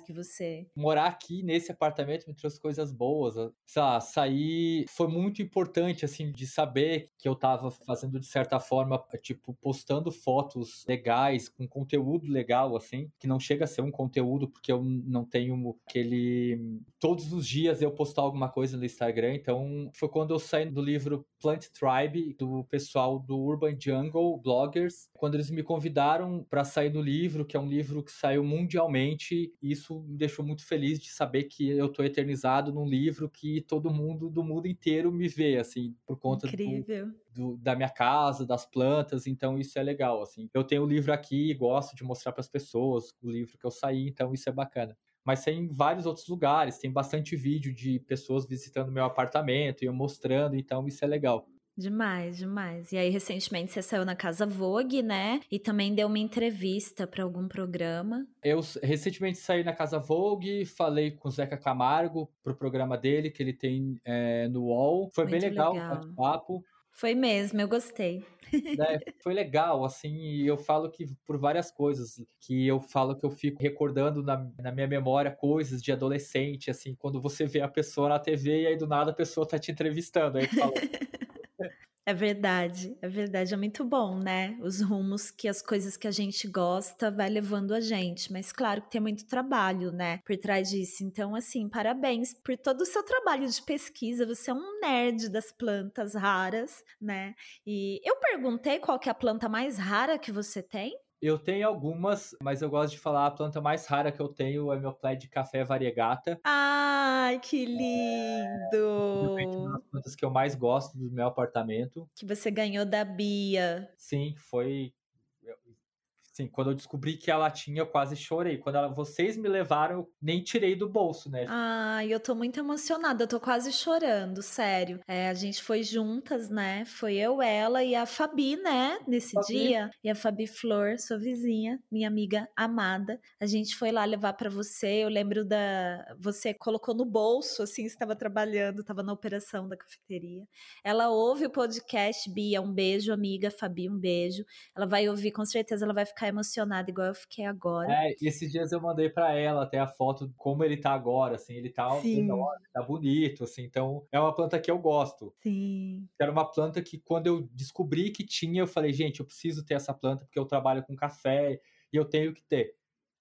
que você. Morar aqui nesse apartamento me trouxe coisas boas. Sei lá, sair foi muito importante, assim, de saber que eu tava fazendo de certa forma, tipo, postando fotos legais, com conteúdo legal, assim, que não chega a ser um conteúdo, porque eu não tenho aquele. Todos os dias eu postar alguma coisa no Instagram, então foi quando eu saí do livro Plant Tribe, do pessoal do Urban Jungle Bloggers, quando eles me convidaram para sair do livro, que é um livro que saiu mundialmente, isso me deixou muito feliz de saber que eu tô eternizado num livro que todo mundo do mundo inteiro me vê, assim, por conta Incrível. Do, do, da minha casa, das plantas, então isso é legal, assim. Eu tenho o livro aqui, gosto de mostrar para as pessoas o livro que eu saí, então isso é bacana mas tem vários outros lugares, tem bastante vídeo de pessoas visitando meu apartamento e eu mostrando, então isso é legal. Demais, demais. E aí, recentemente, você saiu na Casa Vogue, né? E também deu uma entrevista para algum programa. Eu recentemente saí na Casa Vogue, falei com o Zeca Camargo pro programa dele, que ele tem é, no UOL. Foi Muito bem legal, legal. o bate-papo. Foi mesmo, eu gostei. Né? Foi legal, assim, e eu falo que por várias coisas, que eu falo que eu fico recordando na, na minha memória coisas de adolescente, assim, quando você vê a pessoa na TV e aí do nada a pessoa tá te entrevistando, aí fala, É verdade, é verdade, é muito bom, né? Os rumos que as coisas que a gente gosta vai levando a gente, mas claro que tem muito trabalho, né, por trás disso. Então, assim, parabéns por todo o seu trabalho de pesquisa. Você é um nerd das plantas raras, né? E eu perguntei qual que é a planta mais rara que você tem? Eu tenho algumas, mas eu gosto de falar a planta mais rara que eu tenho é meu pé de café variegata. Ai, que lindo! É uma das plantas que eu mais gosto do meu apartamento. Que você ganhou da Bia. Sim, foi Sim, quando eu descobri que ela tinha, eu quase chorei. Quando ela, vocês me levaram, eu nem tirei do bolso, né? Ai, eu tô muito emocionada, eu tô quase chorando, sério. É, a gente foi juntas, né? Foi eu, ela e a Fabi, né? Nesse Fabi. dia. E a Fabi Flor, sua vizinha, minha amiga amada. A gente foi lá levar para você. Eu lembro da. Você colocou no bolso, assim, estava trabalhando, estava na operação da cafeteria. Ela ouve o podcast, Bia, um beijo, amiga. Fabi, um beijo. Ela vai ouvir, com certeza ela vai ficar emocionada, igual eu fiquei agora. É, esses dias eu mandei para ela até a foto como ele tá agora, assim, ele tá enorme, tá bonito, assim, então é uma planta que eu gosto. Sim. Era uma planta que quando eu descobri que tinha, eu falei, gente, eu preciso ter essa planta porque eu trabalho com café e eu tenho que ter.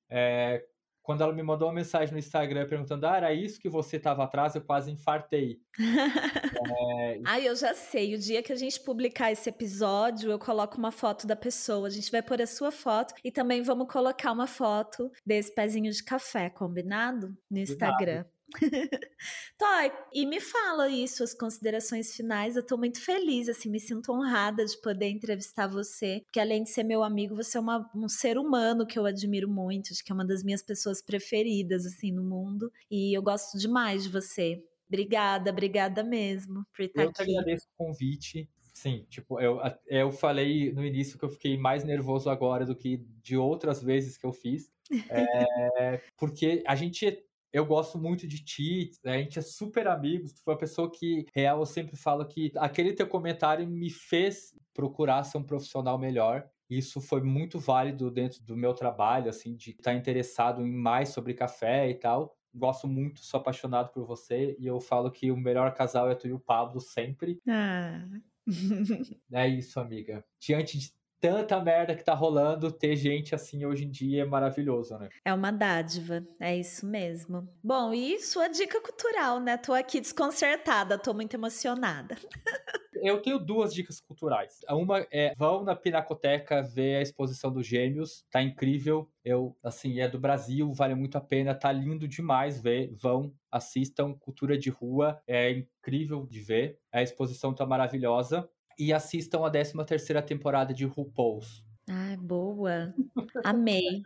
É, quando ela me mandou uma mensagem no Instagram perguntando: Ah, era isso que você estava atrás, eu quase infartei. é... Ah, eu já sei. O dia que a gente publicar esse episódio, eu coloco uma foto da pessoa. A gente vai pôr a sua foto e também vamos colocar uma foto desse pezinho de café, combinado? No Instagram. Toy, e me fala aí suas considerações finais. Eu tô muito feliz, assim, me sinto honrada de poder entrevistar você, porque além de ser meu amigo, você é uma, um ser humano que eu admiro muito, acho que é uma das minhas pessoas preferidas, assim, no mundo, e eu gosto demais de você. Obrigada, obrigada mesmo por estar eu aqui. Eu que agradeço o convite. Sim, tipo, eu, eu falei no início que eu fiquei mais nervoso agora do que de outras vezes que eu fiz. É, porque a gente eu gosto muito de ti, né? a gente é super amigos, tu foi uma pessoa que, real, eu sempre falo que aquele teu comentário me fez procurar ser um profissional melhor. Isso foi muito válido dentro do meu trabalho, assim, de estar interessado em mais sobre café e tal. Gosto muito, sou apaixonado por você e eu falo que o melhor casal é tu e o Pablo sempre. Ah. é isso, amiga. Diante de tanta merda que tá rolando, ter gente assim hoje em dia é maravilhoso, né? É uma dádiva, é isso mesmo. Bom, e sua dica cultural, né? Tô aqui desconcertada, tô muito emocionada. Eu tenho duas dicas culturais. Uma é vão na Pinacoteca ver a exposição dos Gêmeos, tá incrível. Eu, assim, é do Brasil, vale muito a pena, tá lindo demais ver. Vão, assistam, cultura de rua, é incrível de ver. A exposição tá maravilhosa e assistam a 13 terceira temporada de RuPaul's. Ai, boa. Amei.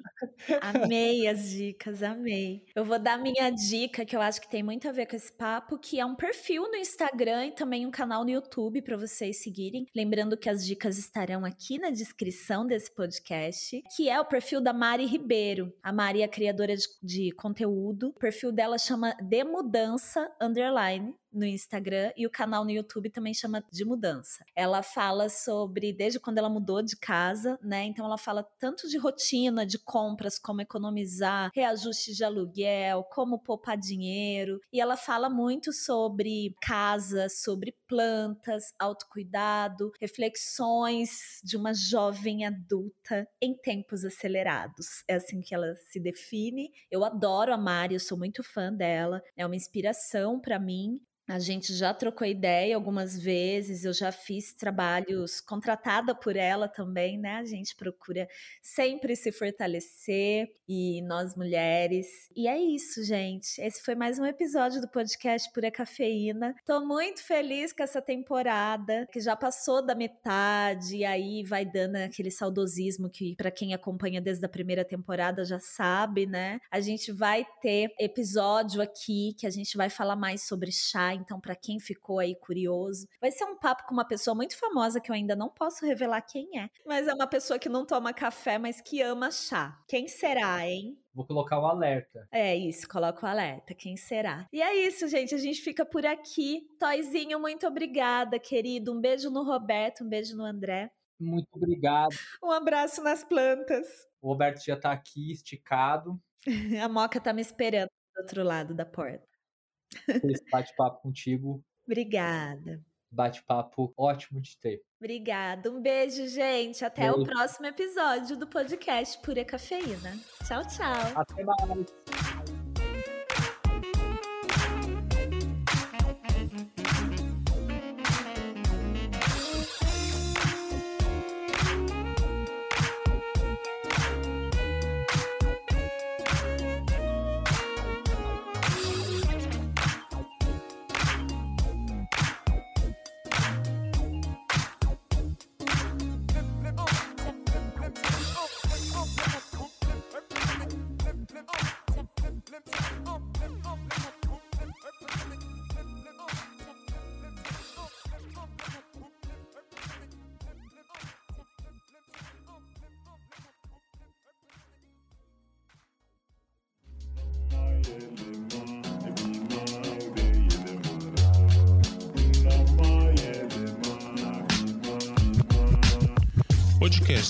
Amei as dicas, amei. Eu vou dar minha dica, que eu acho que tem muito a ver com esse papo, que é um perfil no Instagram e também um canal no YouTube para vocês seguirem. Lembrando que as dicas estarão aqui na descrição desse podcast, que é o perfil da Mari Ribeiro. A Mari é criadora de, de conteúdo. O perfil dela chama De Mudança Underline no Instagram e o canal no YouTube também chama de mudança. Ela fala sobre desde quando ela mudou de casa, né? Então ela fala tanto de rotina, de compras, como economizar, reajuste de aluguel, como poupar dinheiro, e ela fala muito sobre casa, sobre plantas, autocuidado, reflexões de uma jovem adulta em tempos acelerados. É assim que ela se define. Eu adoro a Mari, eu sou muito fã dela, é uma inspiração para mim. A gente já trocou ideia algumas vezes, eu já fiz trabalhos contratada por ela também, né? A gente procura sempre se fortalecer e nós mulheres. E é isso, gente. Esse foi mais um episódio do podcast Pura Cafeína. Tô muito feliz com essa temporada, que já passou da metade e aí vai dando aquele saudosismo que para quem acompanha desde a primeira temporada já sabe, né? A gente vai ter episódio aqui que a gente vai falar mais sobre chá então, para quem ficou aí curioso, vai ser um papo com uma pessoa muito famosa que eu ainda não posso revelar quem é, mas é uma pessoa que não toma café, mas que ama chá. Quem será, hein? Vou colocar um alerta. É isso, coloca o alerta. Quem será? E é isso, gente. A gente fica por aqui. Toizinho, muito obrigada, querido. Um beijo no Roberto, um beijo no André. Muito obrigado. Um abraço nas plantas. O Roberto já tá aqui esticado. A Moca tá me esperando do outro lado da porta esse bate-papo contigo. Obrigada. Bate-papo ótimo de ter. Obrigada. Um beijo, gente. Até beijo. o próximo episódio do podcast Pura Cafeína. Tchau, tchau. Até mais.